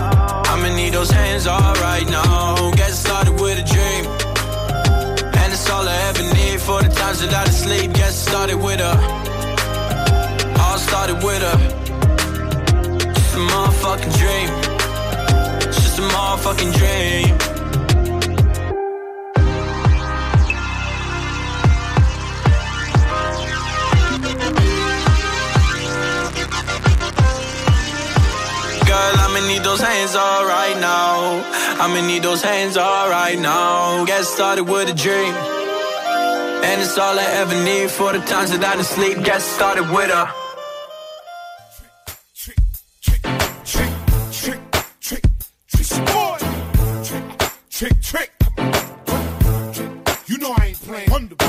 I'ma need those hands all right now. Get started with a dream. And it's all I ever need for the times that I sleep. Get started with a. All started with a. Just a motherfucking dream. Just a motherfucking dream. girl, I'ma need those hands all right now. I'ma need those hands all right now. Get started with a dream. And it's all I ever need for the times that I didn't sleep. Get started with a. Trick, trick. You know I ain't playing. Wonder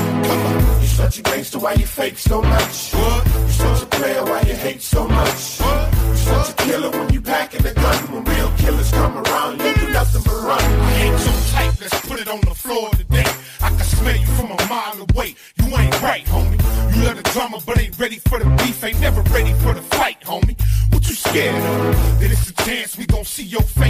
such a gangster, why you fake so much? You such a player, why you hate so much? You such a killer when you packing a gun. When real killers come around, you do nothing but run. I ain't too tight, let's put it on the floor today. I can smell you from a mile away. You ain't right, homie. You love the drama, but ain't ready for the beef. Ain't never ready for the fight, homie. What you scared of? That it's a chance we gon' see your face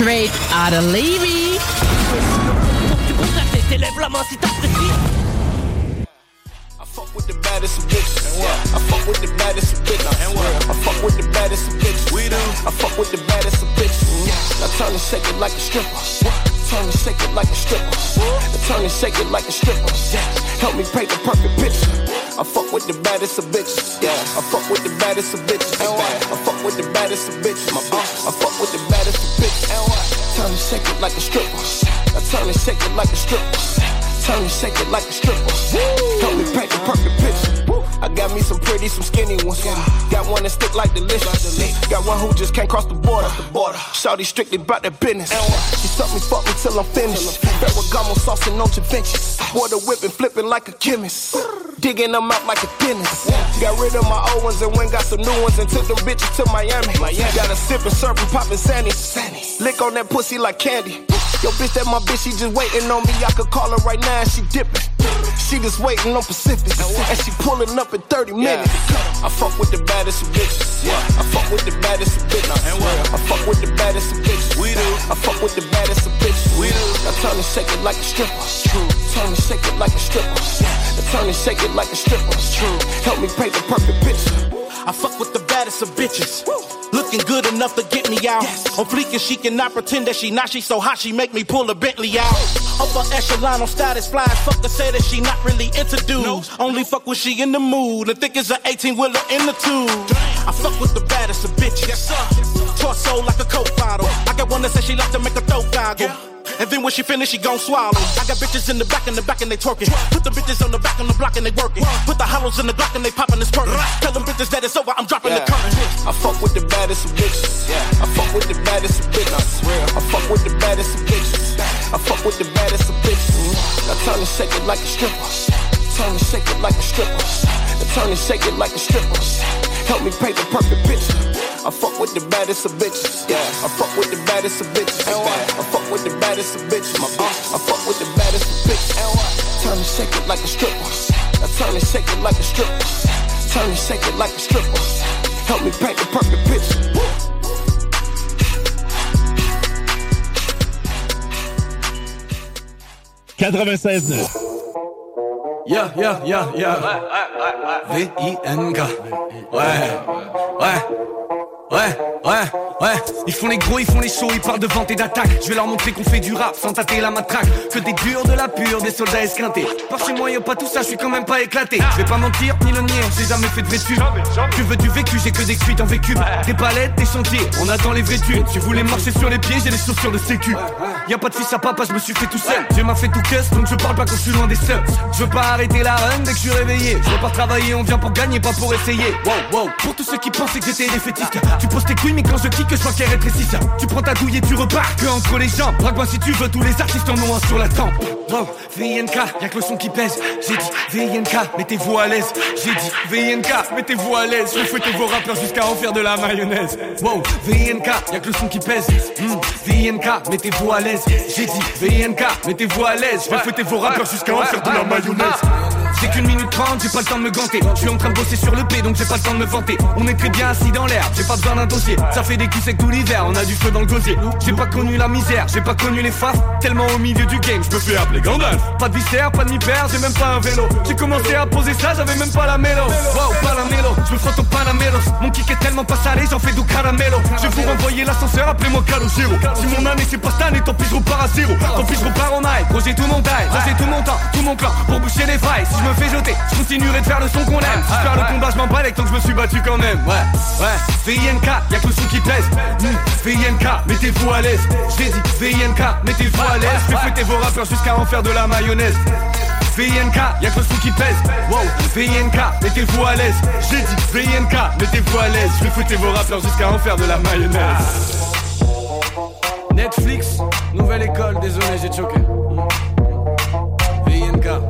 straight out of Levy. I fuck with the baddest bitches. I fuck with the baddest bitches. I fuck with the baddest bitches. We do. I fuck with the baddest bitches. I turn and shake it like a stripper turn and shake it like a stripper. I turn and shake it like a stripper. Help me paint the perfect picture. I fuck with the baddest of bitches. Yeah. I fuck with the baddest of bitches. I fuck with the baddest of bitches. My bitch. I fuck with the baddest of bitches. And? Turn and shake it like a stripper. I turn and shake it like a stripper. Turn and shake it like a stripper. Help me paint the perfect picture. I got me some pretty, some skinny ones. Got one that stick like delicious. Got one who just can't cross the border. Shawty strictly about that business. She suck me, fuck me till I'm finished. Ferragamo sauce and no Vinci. Water whipping, flipping like a chemist. Digging them out like a dentist. Got rid of my old ones and went got some new ones and took them bitches to Miami. Got a sipping, surfing, popping Sandy. Lick on that pussy like candy. Yo, bitch, that my bitch, she just waiting on me. I could call her right now and she dipping. She just waiting on Pacific. And she pulling up in 30 minutes. I fuck with the baddest of bitches. Yeah. I fuck with the baddest of bitches. I fuck with the baddest of bitches. We do. I fuck with the baddest of bitches. We do. Now turn and shake it like a stripper. True. Turn and shake it like a stripper. Now turn and shake it like a stripper. True. Help me paint the perfect picture. I fuck with the baddest of bitches. Looking good enough to get me out. I'm and she cannot pretend that she not. She so hot she make me pull a Bentley out. Upper echelon on status flies. Fuck to say that she not really into dudes. Only fuck when she in the mood. And think it's an 18 wheeler in the tube. I fuck with the baddest of bitches. Yes, sir. Torso like a coke bottle. I got one that says she like to make a throat goggle. And then when she finish, she gon' swallow. I got bitches in the back, in the back, and they twerking. Put the bitches on the back on the block and they working. Put the hollows in the Glock and they popping this perkin. Tell them bitches that it's over, I'm dropping the curtain. I fuck with the baddest of bitches. I fuck with the baddest of bitches. I fuck with the baddest of bitches. I fuck with the baddest of bitches. Now turn and shake it like a stripper. Turn and shake it like a stripper. Now turn and shake it like a stripper. Help me paint the perfect picture. I fuck with the baddest of bitches. Yeah, I fuck with the baddest of bitches. I fuck with the baddest of bitches. My I fuck with the baddest of bitches. Turn and shake it like a stripper. I turn and shake it like a stripper. Turn and shake it like a stripper. Help me paint the perfect picture. 96.9. Yeah, yeah, yeah, yeah. V-I-N-K. Ouais, ouais. Ouais, ouais, ouais. Ils font les gros, ils font les chauds, ils parlent de vente et d'attaque. Je vais leur montrer qu'on fait du rap sans tâter la matraque. Que des durs, de la pure, des soldats esquintés. Par chez moi, y'a pas tout ça, je suis quand même pas éclaté. Je vais pas mentir, ni le nier, j'ai jamais fait de vêtu. Tu veux du vécu, j'ai que des cuites en vécu. Des palettes, des chantiers, on attend les vrais thunes. Tu voulais marcher sur les pieds, j'ai les chaussures de sécu. Y'a pas de fils à papa, je me suis fait tout seul. Dieu m'a fait tout cuss, donc je parle pas quand je suis loin des subs. Je veux pas arrêter la run dès que je suis réveillé. Je veux pas travailler, on vient pour gagner, pas pour essayer. Wow, wow. Pour tous ceux qui pensaient que j'étais défaitiste, tu poses tes couilles, mais quand je kick, je vois qu'elle rétrécisse. Tu prends ta douille et tu repars que entre les jambes. Braque-moi si tu veux, tous les artistes en ont un sur la tempe. Wow, VNK, y'a que le son qui pèse. J'ai dit VNK, mettez-vous à l'aise. J'ai dit VNK, mettez-vous à l'aise. Je vais fouetter vos rappeurs jusqu'à en faire de la mayonnaise. Wow, VNK, y'a que le son qui pèse. Hmm, VNK, mettez-vous à l'aise. J'ai dit VNK, mettez-vous à l'aise. Je vais fouetter vos rappeurs jusqu'à en faire de la mayonnaise. J'ai qu'une minute trente, j'ai pas le temps de me ganter. Je suis en train de bosser sur le P, donc j'ai pas le temps de me vanter. On est très bien assis dans l'air, j'ai pas besoin d'un dossier. Ça fait des coups secs tout l'hiver, on a du feu dans le gosier. J'ai pas connu la misère, j'ai pas connu les faces. Tellement au milieu du game, je me fais appeler Gandalf. Pas de viscère, pas de mi-père, j'ai même pas un vélo. J'ai commencé à poser ça, j'avais même pas la mélo. Wow, pas la mélo, je me frotte au panamelos. Mon kick est tellement pas salé, j'en fais du caramelo. Je vous renvoyer l'ascenseur, appelez-moi Calogero. Si mon année c'est pas cette tant pis je repars à zéro. Tant pis je repars en gros j'ai tout mon taille, j'ai tout mon temps, tout mon clan pour boucher les failles. Me fais jeter, je continuerai de faire le son qu'on aime. Si je perds le combat, je m'en bats tant que je me suis battu quand même. Ouais, ouais, VINK, y'a que le son qui pèse. Mmh, VINK, mettez-vous à l'aise. J'ai dit VINK, mettez-vous à l'aise. Je vais fouetter vos rappeurs jusqu'à en faire de la mayonnaise. VNK, y'a que le son qui pèse. Wow, VNK, mettez-vous à l'aise. J'ai dit VNK, mettez-vous à l'aise. Je vais fouetter vos rappeurs jusqu'à en faire de la mayonnaise. Netflix, nouvelle école, désolé, j'ai choqué. VNK,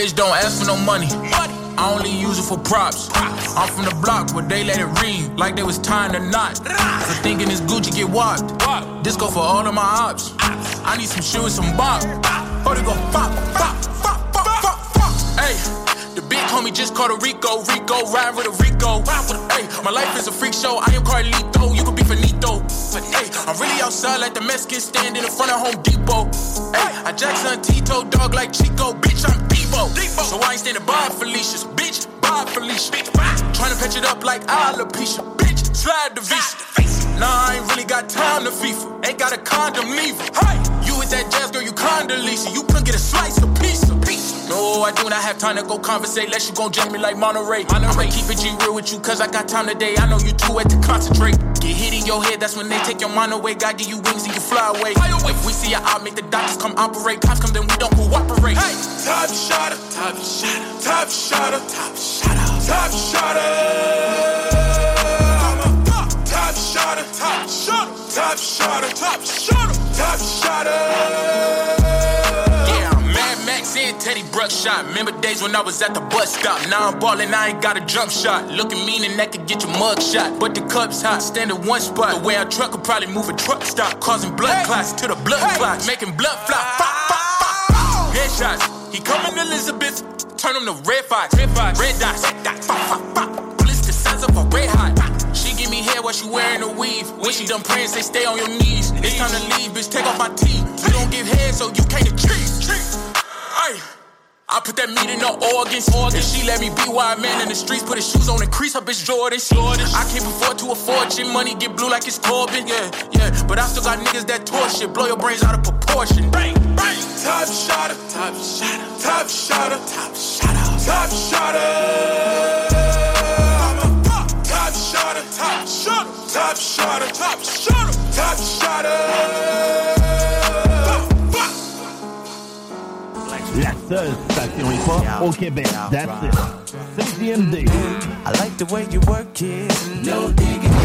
bitch, don't ask for no money. I only use it for props. I'm from the block where they let it ring like they was tying the knot. For thinking this Gucci get whopped. This go for all of my ops. I need some shoes, some bop. Oh, they go pop, pop, pop, pop, pop, pop. Hey, the big homie just called a Rico. Rico, ride with a Rico. Hey, my life is a freak show. I am Carlito. You could be finito. Hey, I'm really outside like the Mexican stand in front of Home Depot. Hey, I Jackson Tito dog like Chico, bitch, I'm Debo. So I ain't standing by Felicia's, bitch, by Felicia. Bitch, Trying to patch it up like alopecia, bitch, slide the visa. Nah, I ain't really got time to FIFA. Ain't got a condom either. Hey, you with that jazz girl, you Condoleezza. You couldn't get a slice of pizza. No, I do not have time to go conversate. Unless you gon' jam me like Monterey. Monterey. I'ma keep it G real with you, cause I got time today. I know you too wet to concentrate. Get hit in your head, that's when they take your mind away. God give you wings and you fly away. Fly away. If we see you out, make the doctors come operate. Cops come, then we don't cooperate. Hey, top shotter, top shotter, top shotter, top shotter, top shotter. Top shotter, top shotter, top shotter, top shotter, top shotter. And Teddy Bruck shot. Remember days when I was at the bus stop. Now I'm ballin', I ain't got a jump shot. Looking mean and that could get your mug shot. But the cup's hot, stand in one spot. The way I truck could probably move a truck stop. Causing blood hey. clots to the blood hey. clots. Making blood fly. Fop, oh. Headshots. He coming Elizabeth. Turn him to red fox. Red fox. Red dots. Red dots. Fop, fop, fop. Bullets the size of a red hot. She give me hair while she wearing a weave. When she done praying, say stay on your knees. It's time to leave, bitch. Take off my teeth. You don't give head, so you can't achieve. Ay. I put that meat in the organs. organs. she let me be wild man in the streets. Put his shoes on and crease up bitch Jordans. Jordans. I can't afford to a fortune. Money get blue like it's Corbin. Yeah, yeah. But I still got niggas that shit. Blow your brains out of proportion. Bang, bang. Top shotter. Top shotter. Top shotter. Top shotter. Top shotter. Top shotter. Top shotter. Top shotter. Top shotter. Top shotter. La seule station hip-hop au Québec. That's it. CGMD. I like the way you work it. No digging.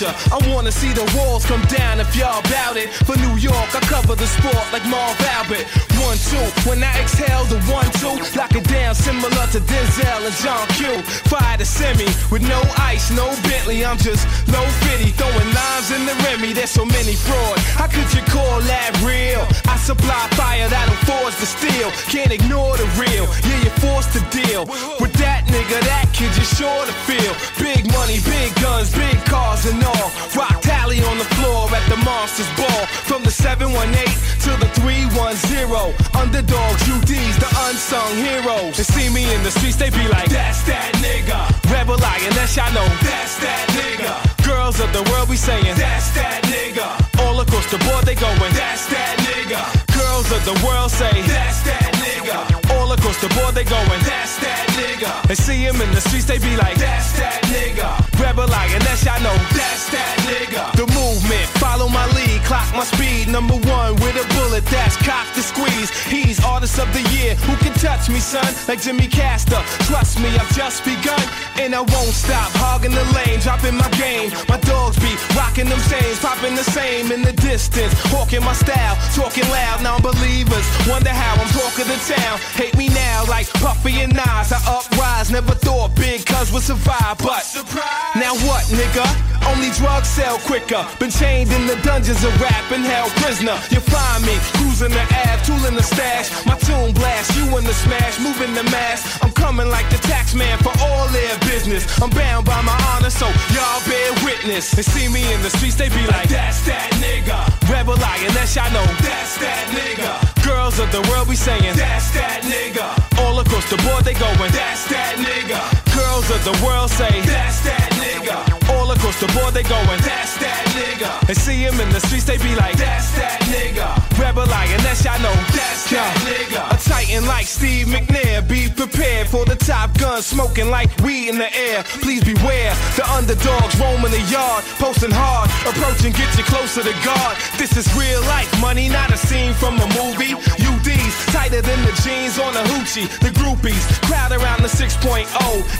Picture. I wanna see the walls come down if y'all bout it. For New York, I cover the sport like Marv Albert. One, two, when I exhale, the one, two, lock it down similar to Denzel and John Q. Fire the semi with no ice, no Bentley. I'm just low fitty, throwing lines in the Remy. There's so many fraud. How could you call that real? I supply fire that'll force the steel. Can't ignore the real. Yeah, you're forced to deal with that nigga. That kid, you're sure to feel. Big money, big guns, big cars and all. Rock tally on the floor at the Monsters Ball. From the 718 to the 310. Underdogs, UDs, the unsung heroes. They see me in the streets, they be like, That's that nigga. Rebel lioness, I know. That's that nigga. Girls of the world, we saying, That's that nigga. All across the board, they going, That's that nigga. Girls of the world say, That's that nigga. All across the board, they going, That's that nigga. They see him in the streets, they be like, That's that nigga. Rebel lioness, I know. That's that nigga. The movement, follow my lead, clock my speed. Number one with a bullet that's cocked to squeeze. He's artist of the year. Who can touch me, son? Like Jimmy Castor. Trust me, I've just begun. And I won't stop hogging the lane, dropping my game. My dogs be rocking them chains, popping the same in the distance. Hawking my style, talking loud, non believers. Wonder how I'm talking to town. Hate me now like Puffy and Nas. I uprise, never thought big cuz would survive. But Surprise. now what, nigga? Only drugs sell quicker. Been chained in the dungeons of rap and held prisoner. You find me cruising the Ave, tooling the stash. My tune blast, you in the smash, moving the mass. I'm coming like the tax man for all their business. I'm bound by my honor, so y'all bear witness. They see me in the streets, they be like, That's that nigga. Rebel I know. That's that nigga. Girls of the world be saying, That's that nigga. All across the board, they going, That's that nigga. Girls of the world say, That's that nigga. All across the board, they going, That's that nigga. They see him in the streets, they be like, That's that nigga. Rebel lioness, I know. That's that nigga. A titan like Steve McNair, be prepared for the top gun, smoking like weed in the air. Please beware, the underdogs roaming the yard, posting hard, approaching, get you closer to God. This is real life, money, not a scene from a movie. UD's tighter than the jeans on a hoochie. The groupies crowd around the 6.0.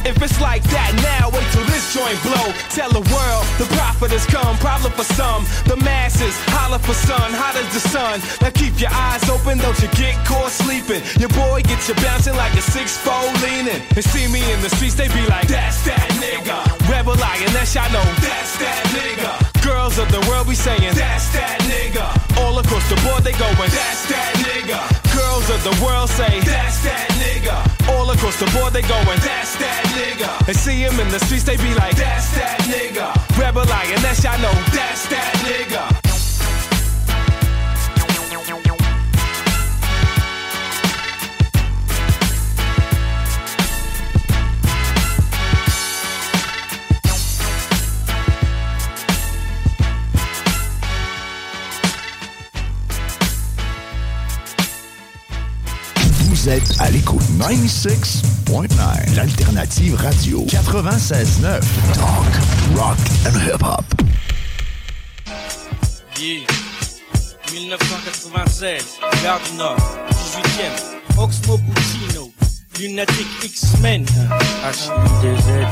If it's like that now, wait till this joint blow. Tell the world the prophet has come. Problem for some, the masses holler for sun, hot as the sun. Now keep your eyes open, don't you get caught sleeping. Your boy gets you bouncing like a six-fold leaning. And see me in the streets, they be like, that's that nigga. Rebel lioness, I know, that's that nigga. Girls of the world be saying, that's that nigga. All across the board they going, that's that nigga. Girls of the world say, that's that nigga. All across the board they going, that's that nigga. And see him in the streets, they be like, that's that nigga. Rebel lioness, I know, that's that nigga. Vous êtes à l'écoute. 96.9, l'alternative radio. 96.9, talk, rock and hip-hop. Yeah. 1996, Gare du Nord, 18ème, Oxmo Puccino, Lunatic X-Men, HI2ZI,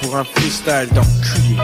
pour un freestyle d'enculé.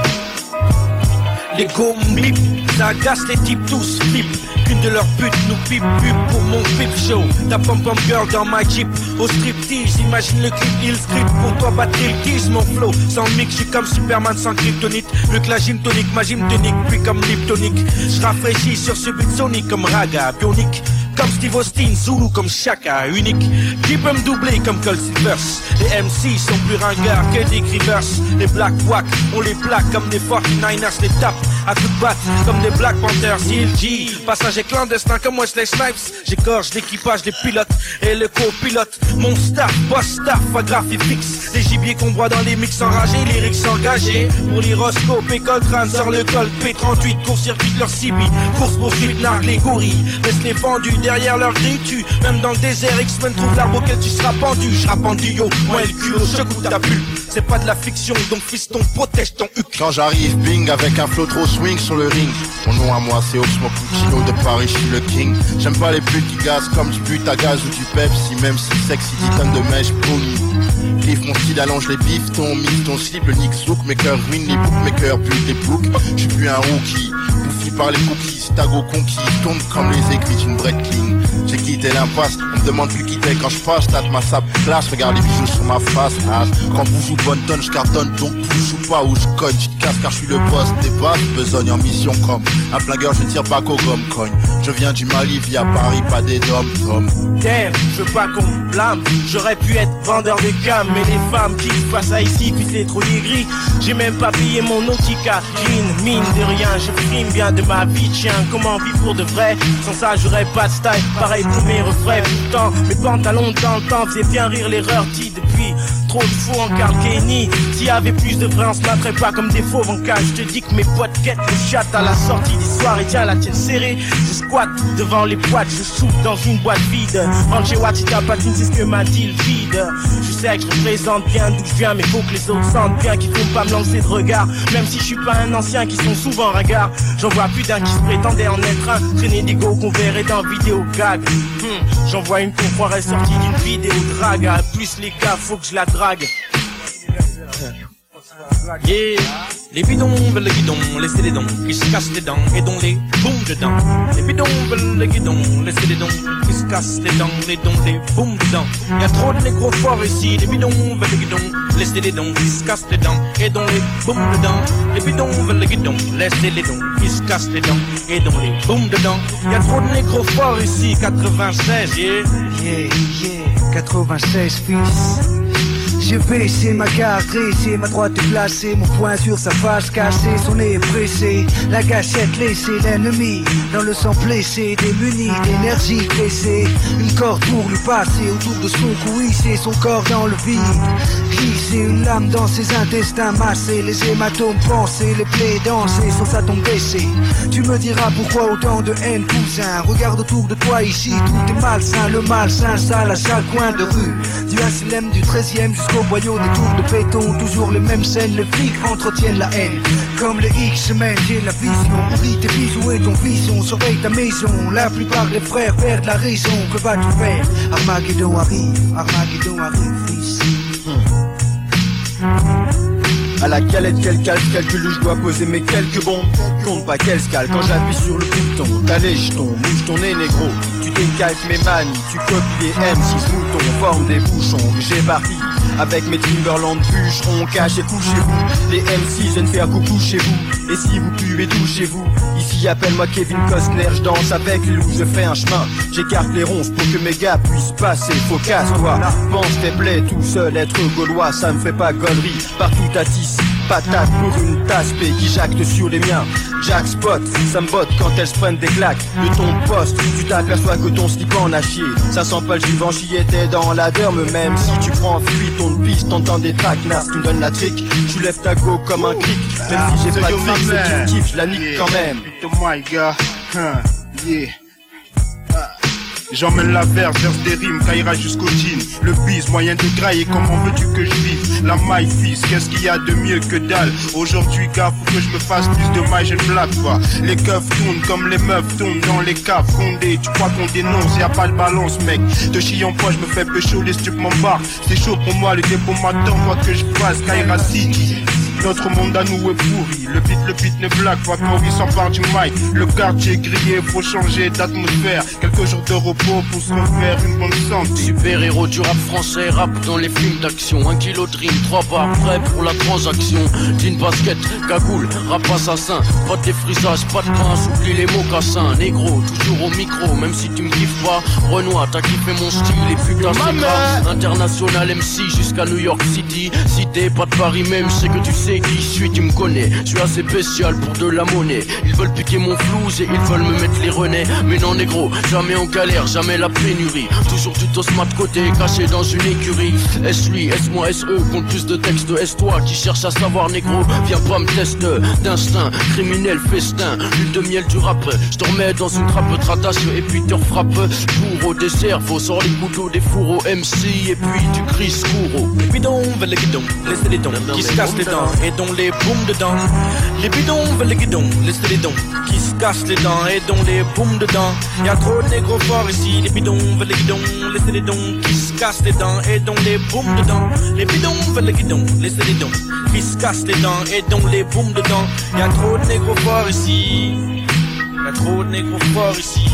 Les go mip, ça agace les types tous flip. Qu'une de leurs putes nous pipe pour mon pip show. Ta pom pom girl dans ma jeep au striptease. Imagine le clip, il script pour toi battre le tease. Mon flow sans mix, je suis comme Superman sans kryptonite. Mieux que la gym tonique, ma gym tonique, puis comme liptonique. Je rafraîchis sur ce beat sonique comme raga bionique. Comme Steve Austin, Zulu comme Shaka, unique. Qui peut me doubler comme Cold Silvers? Les MC sont plus ringards que des Rivers. Les Black Wack, on les plaque comme des 49ers, les tape à de batte comme des Black Panthers. CLG, passager clandestin comme Wesley Snipes. J'écorche l'équipage des pilotes et le copilote. Mon staff, boss staff, à graphie fixe. Les gibiers qu'on broie dans les mix enragés, lyrics engagés. Pour l'hyroscope et Coltrane sort le col P38, court-circuit leur CB. Course poursuite, nargue les gorilles. Laisse les fendus derrière leur grille, tu. Même dans le désert, X-Men trouve l'arbre auquel tu seras pendu. Je pendu, yo, moi le culot, je goûte ta bulle. C'est pas de la fiction, donc fiston, protège ton huc. Quand j'arrive, bing, avec un flow trop swing sur le ring. Mon nom à moi, c'est Oxmo Puccino de Paris, je suis le king. J'aime pas les putes qui gazent comme du but à gaz ou du Pepsi, même si sexy, 10 tonnes de mèche, boum. Mon style, allonge les bifs, ton mix, ton slip, le Nick mes cœurs ruinent les bookmakers, plus des books. J'suis plus un rookie, bouffi par les cookies, tago conquis, tombe comme les aiguilles d'une break clean. J'ai quitté l'impasse, on me demande plus quitter quand je passe, tâte ma sable place, regarde les bijoux sur ma face, ah. Quand vous jouez bonne tonne, je cartonne, donc vous joue pas ou je cogne, je casse car je suis le boss des basses, besogne en mission comme un flingueur, je tire pas qu'au gomme cogne. Je viens du Mali via Paris, pas des dom tom. Damn, je veux pas qu'on me blâme. J'aurais pu être vendeur de gamme, mais les femmes qui face à ici, puis c'est trop gris. J'ai même pas payé mon Nautica. Clean, mine de rien, je frime bien de ma vie. Tiens, comment vivre pour de vrai? Sans ça, j'aurais pas de style. Pareil pour mes refrains. Pourtant, mes pantalons temps faisaient bien rire l'erreur dit depuis. Trop de faux en Kenny. S'il y avait plus de vrai, on se battrait pas comme des fauves en. Je te dis que mes potes quittent le chat à la sortie des soirées. Tiens, la tienne serrée. Je squatte devant les boîtes, je souffle dans une boîte vide. Ranger Watita patine, c'est ce que m'a dit le vide. Je sais que je représente bien d'où je viens, mais faut que les autres sentent bien qu'ils font pas me lancer de regard. Même si je suis pas un ancien qui sont souvent ringards. J'en vois plus d'un qui se prétendait en être un. Traîner des go qu'on verrait dans vidéo gag. Hmm, J'en vois une qu'on croirait sortie d'une vidéo drague. À plus les gars, faut que je la drague. Yeah, les bidons veulent le guidon, laissez les dons, qui se cassent les dents et dont les boum dedans. Les bidons veulent le guidon, laissez les dons, qui se cassent les dents et dont les boum dedans. Y a trop de négros forts ici, les bidons veulent le guidon, laissez les dons, qui se cassent les dents et dont les boum dedans. Les bidons veulent le guidon, laissez les dons, qui se cassent les dents et dont les boum dedans. Y a trop de négros forts ici, 96, yeah. Yeah, yeah, 96 fils. J'ai baissé ma carte, dressé, ma droite placée, mon poing sur sa face cassée, son nez pressé, la gâchette laissée, l'ennemi dans le sang blessé, démuni d'énergie blessée, une corde pour lui passer autour de son cou, hisser son corps dans le vide, glisser une lame dans ses intestins massés, les hématomes pensés, les plaies dansées, sur sa tombe baissée. Tu me diras pourquoi autant de haine, cousin, regarde autour de toi ici, tout est malsain, le malsain sale à chaque coin de rue, du HLM du 13e jusqu'au jusqu'au boyau des tours de béton Toujours les mêmes scènes, les flics entretiennent la haine. Comme les X-Men, j'ai la vision Oublie tes bisous et ton vision, surveille ta maison. La plupart des frères perdent la raison, que vas-tu faire? Armageddon arrive, Armageddon arrive, fils à la calette, quel calque, calcul où je dois poser mes quelques bons Compte pas qu'elle scale quand j'appuie sur le bouton T'as les jetons, bouge ton nez négro. Tu décalques mes manies, tu copies les M6 moutons Forme des bouchons, j'ai parti avec mes Timberland bûcherons, cachez couchez-vous Les M6 viennent faire coucou chez vous. Et si vous puez tout chez vous Ici appelle-moi Kevin Costner, je danse avec les loups, je fais un chemin. J'écarte les ronces pour que mes gars puissent passer. Faut casse-toi, pense tes plaies tout seul Être gaulois ça me fait pas gollerie Partout à tisser patate pour une tasse P qui jacte sur les miens Jack Spot, ça me botte quand elles se prennent des claques. De ton poste, tu t'aperçois que ton slip en a chié. Ça sent pas le juvent, j'y étais dans la derme. Même si tu prends fuite, ton piste, t'entends des traquenards qui me donnent la trick Tu lèves ta go comme un cric. Même si j'ai pas de c'est je la nique quand même. my huh, yeah J'emmène la verse, verse des rimes, caillera jusqu'au jean. Le bis, moyen de grailler, comment veux-tu que je vive? La maille fils, qu'est-ce qu'il y a de mieux que dalle? Aujourd'hui, gars, faut que je me fasse plus de maille, je ne blague pas. Les keufs tournent comme les meufs tournent dans les caves fondées. Tu crois qu'on dénonce, y a pas de balance, mec. De chie en poids, je me fais pécho, les stupes m'embarquent. C'est chaud pour moi, le dépôt m'attend, moi que je fasse, Kaira City. Notre monde à nous est pourri. Le beat, le beat ne blague pas quand il s'empare du mic. Le quartier grillé, faut changer d'atmosphère. Quelques jours de repos pour se refaire une bonne santé. Super héros du rap français, rap dans les films d'action. Un kilo de rime, trois barres prêts pour la transaction. Jean basket, cagoule, rap assassin. Pas de défrisage, pas de pince, oublie les mocassins. Négro, toujours au micro, même si tu me kiffes pas. Renoir, t'as kiffé mon style et putain c'est grave. International MC jusqu'à New York City. Si t'es pas de Paris même, c'est que tu sais qui je suis, tu me connais. Je suis assez spécial pour de la monnaie. Ils veulent piquer mon flou et ils veulent me mettre les renais. Mais non, négro, jamais en galère, jamais la pénurie. Toujours du tosma de côté, caché dans une écurie. S lui, S moi, SE, compte plus de textes. S toi qui cherche à savoir, négro, viens pas me tester. D'instinct, criminel, festin, l'huile de miel du rap. Je te remets dans une trappe, tratage et puis te frappe. Pour au dessert, faut sort les couteaux des fourreaux MC et puis tu cries secours. Veulent les laissez les qui se cassent les dents et dont les booms dedans. Les bidons veulent les guidons, laissez les dons qui se cassent les dents et dont les booms dedans. Y'a trop de négros forts ici, les bidons veulent les guidons, laissez les dons qui se cassent les dents et dont les booms dedans. Les bidons veulent les guidons, laissez les dons qui se cassent les dents et dont les booms dedans. Y'a trop de négros forts ici. Y'a trop de négros forts ici.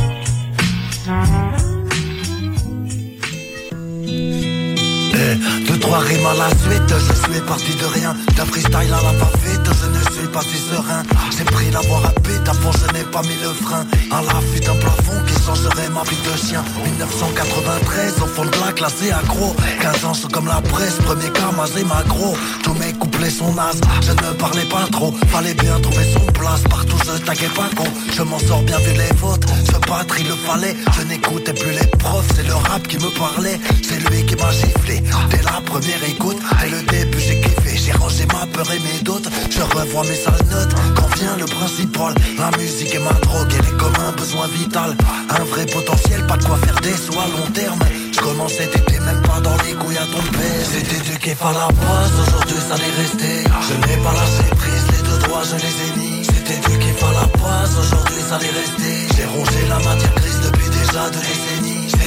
Deux, trois rimes à la suite, je suis parti de rien. D'un freestyle à la va-vite, je ne suis pas si serein. J'ai pris la voie rapide, fond je n'ai pas mis le frein. À la fuite d'un plafond qui changerait ma vie de chien. 1993, au fond de la classé accro. 15 ans, comme la presse, premier camazé macro Tous mes couplets sont nazes, je ne parlais pas trop. Fallait bien trouver son place, partout je taguais pas con Je m'en sors bien vu les fautes, se battre il le fallait. Je n'écoutais plus les profs, c'est le rap qui me parlait. C'est lui qui m'a giflé Dès la première écoute, dès le début j'ai kiffé. J'ai rangé ma peur et mes doutes. Je revois mes sales notes. Quand vient le principal La musique est ma drogue, elle est comme un besoin vital. Un vrai potentiel, pas de quoi faire des sous à long terme. Je commençais, t'étais même pas dans les couilles à ton père. C'était du kiff à la base, aujourd'hui ça l'est resté. Je n'ai pas lâché prise, les deux doigts je les ai mis. C'était du kiff à la base, aujourd'hui ça l'est resté. J'ai rongé la matière grise depuis déjà deux décennies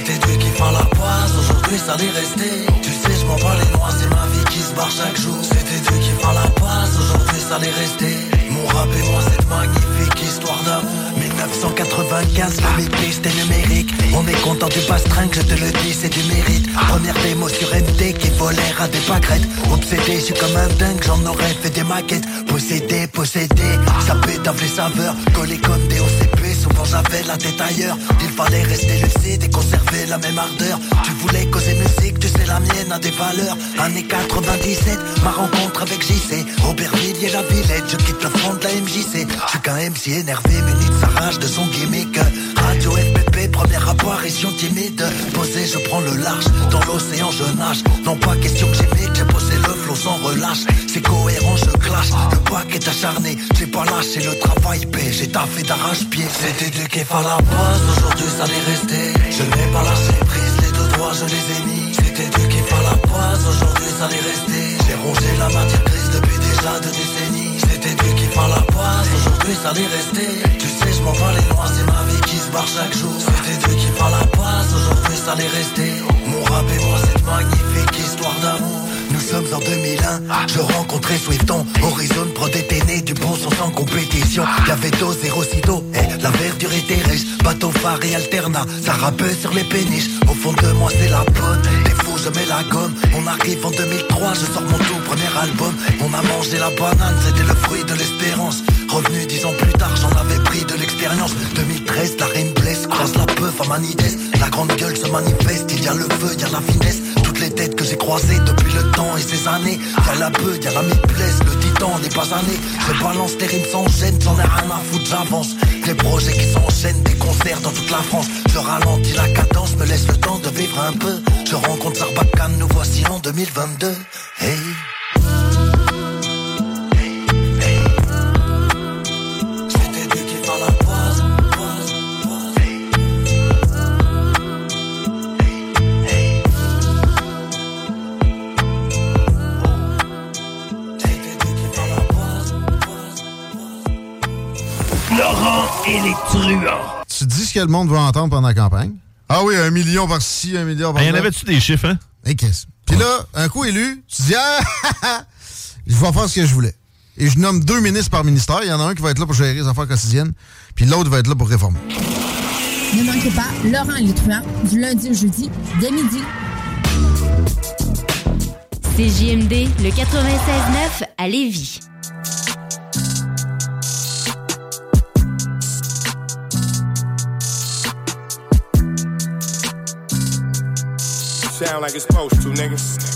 C'était du kiff à la base, aujourd'hui ça l'est resté. Tu sais je m'en bats les noix, c'est ma vie qui se barre chaque jour. C'était du kiff à la base, aujourd'hui ça l'est resté. Mon rap et moi cette magnifique histoire d'amour. 1995, la c'était numérique On est content du pastringue, je te le dis, c'est du mérite. Première démo sur MD qui volait à des pâquerettes. Obsédé, je suis comme un dingue, j'en aurais fait des maquettes. Possédé, possédé, ça pétave les saveurs Collé comme des OCP, souvent j'avais la tête ailleurs. Il fallait rester lucide et conserver la même ardeur. Tu voulais causer musique, tu sais la mienne a des valeurs. Année 97, ma rencontre avec JC Robert Villiers, la Villette, je quitte le front de la MJC Je suis qu'un MC énervé, muni de sa de son gimmick. Radio FPP, Posé, première apparition timide Posé, je prends le large. Dans l'océan, je nage. Non pas question que j'imite J'ai posé le flot sans relâche. C'est cohérent, je clash. Le pack est acharné J'ai pas lâché le travail paix J'ai taffé d'arrache-pied. C'était C'est éduqué par la base Aujourd'hui, ça l'est resté. Je n'ai pas lâché prise Les deux doigts, je les ai mis. C'est éduqué par la base Aujourd'hui, ça l'est resté. J'ai rongé la matière grise Depuis déjà deux décennies c'était du kiff à la base, aujourd'hui ça l'est resté. Tu sais, je m'en bats les noirs, c'est ma vie qui se barre chaque jour. C'était deux qui font la passe, aujourd'hui ça allait rester. Mon rap et moi, cette magnifique histoire d'amour. Nous sommes en 2001, je rencontrais Swifton Horizon. Pro né du bon sens en compétition. Y'avait dos, zéro sitôt, et la verdure était riche Bateau phare et alternat, ça rappelle sur les péniches. Au fond de moi c'est la bonne, On arrive en 2003, je sors mon tout premier album. On a mangé la banane, c'était le fruit de l'espérance. Revenu dix ans plus tard, j'en avais pris de l'expérience. 2013, la reine blesse, croise la peuf à Manides La grande gueule se manifeste, il y a le feu, il y a la finesse Les têtes que j'ai croisées depuis le temps et ces années. Y'a la beuh, y'a la blesse, le titan n'est pas anné Je balance les rimes sans gêne, j'en ai rien à foutre, j'avance. Les projets qui s'enchaînent, des concerts dans toute la France. Je ralentis la cadence, me laisse le temps de vivre un peu. Je rencontre Sarbacane, nous voici en 2022 Hey ce que le monde veut entendre pendant la campagne? Ah oui, un million par-ci, un million par-là. Il y en avait-tu des chiffres, hein? Et qu'est-ce? Puis là, un coup élu, tu dis, ah, je vais faire ce que je voulais. Et je nomme deux ministres par ministère. Il y en a un qui va être là pour gérer les affaires quotidiennes, puis l'autre va être là pour réformer. Ne manquez pas Laurent truands du lundi au jeudi, dès midi. C'est JMD, le 96.9 à Lévis. Sound like it's supposed to, nigga.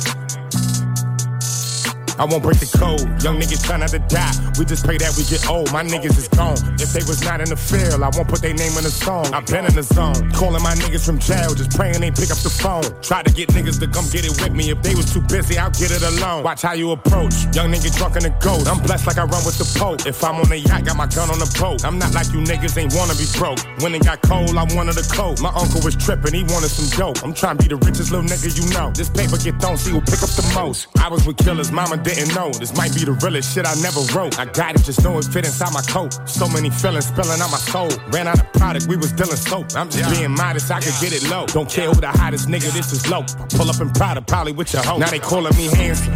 I won't break the code. Young niggas try not to die. We just pray that we get old. My niggas is gone. If they was not in the field, I won't put their name in the song. I've been in the zone. Calling my niggas from jail, just praying they pick up the phone. Try to get niggas to come get it with me. If they was too busy, I'll get it alone. Watch how you approach. Young nigga drunk in the ghost. I'm blessed like I run with the Pope. If I'm on the yacht, got my gun on the boat. I'm not like you niggas ain't wanna be broke. When it got cold, I wanted a coat. My uncle was tripping, he wanted some dope. I'm trying to be the richest little nigga you know. This paper get thrown, see who pick up the most. I was with killers, mama didn't know. This might be the realest shit I never wrote. I got it, just know it fit inside my coat. So many feelings spilling out my soul. Ran out of product, we was dealing soap. I'm just being modest, I could get it low. Don't care who the hottest nigga, this is low. Pull up in Prada, probably with your hoe. Now they calling me handsome.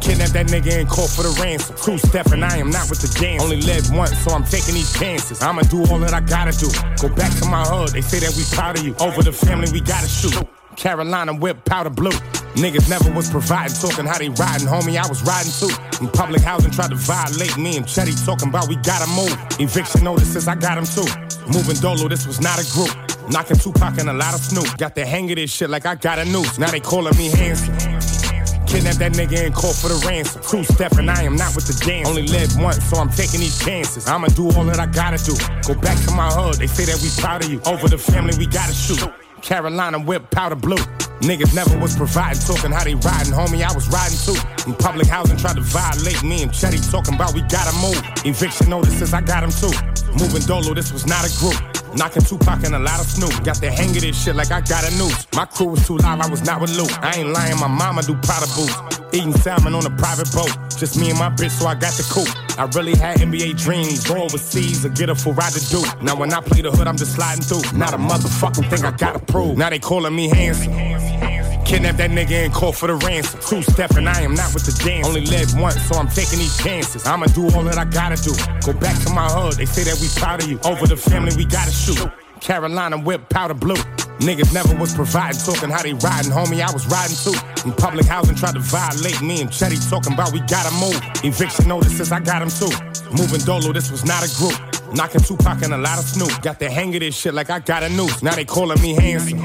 Kidnap that nigga and call for the ransom. Two step and I am not with the dance. Only live once, so I'm taking these chances. I'ma do all that I gotta do. Go back to my hood, they say that we proud of you. Over the family, we gotta shoot. Carolina whip powder blue. Niggas never was providing, talking how they riding, homie. I was riding too. In public housing, tried to violate me and Chetty talking about we gotta move. Eviction notices, I got them too. Moving Dolo, this was not a group. Knocking Tupac and a lot of Snoop. Got the hang of this shit like I got a noose. Now they calling me handsome. Kidnap that nigga and call for the ransom. Two step and I am not with the dance. Only live once, so I'm taking these chances. I'ma do all that I gotta do. Go back to my hood, they say that we proud of you. Over the family, we gotta shoot. Carolina whip powder blue. Niggas never was providing, talking how they riding, homie. I was riding too. In public housing, tried to violate me and Chetty talking about we gotta move. Eviction notices, I got them too. Moving Dolo, this was not a group. Knocking Tupac and a lot of Snoop. Got the hang of this shit like I got a noose. My crew was too live, I was not with Luke. I ain't lying, my mama do Prada boots. Eating salmon on a private boat. Just me and my bitch, so I got the coupe. I really had NBA dreams. Go overseas or get a full ride to do. Now when I play the hood, I'm just sliding through. Not a motherfucking thing I gotta prove. Now they calling me handsome. Kidnap that nigga and call for the ransom. Two step and I am not with the dance. Only live once, so I'm taking these chances. I'ma do all that I gotta do. Go back to my hood, they say that we proud of you. Over the family, we gotta shoot. Carolina whip powder blue. Niggas never was providing, talking how they riding, homie. I was riding too. In public housing, tried to violate me and Chetty talking about we gotta move. Eviction notices, I got them too. Moving Dolo, this was not a group. Knocking Tupac and a lot of Snoop. Got the hang of this shit like I got a noose. Now they calling me handsome.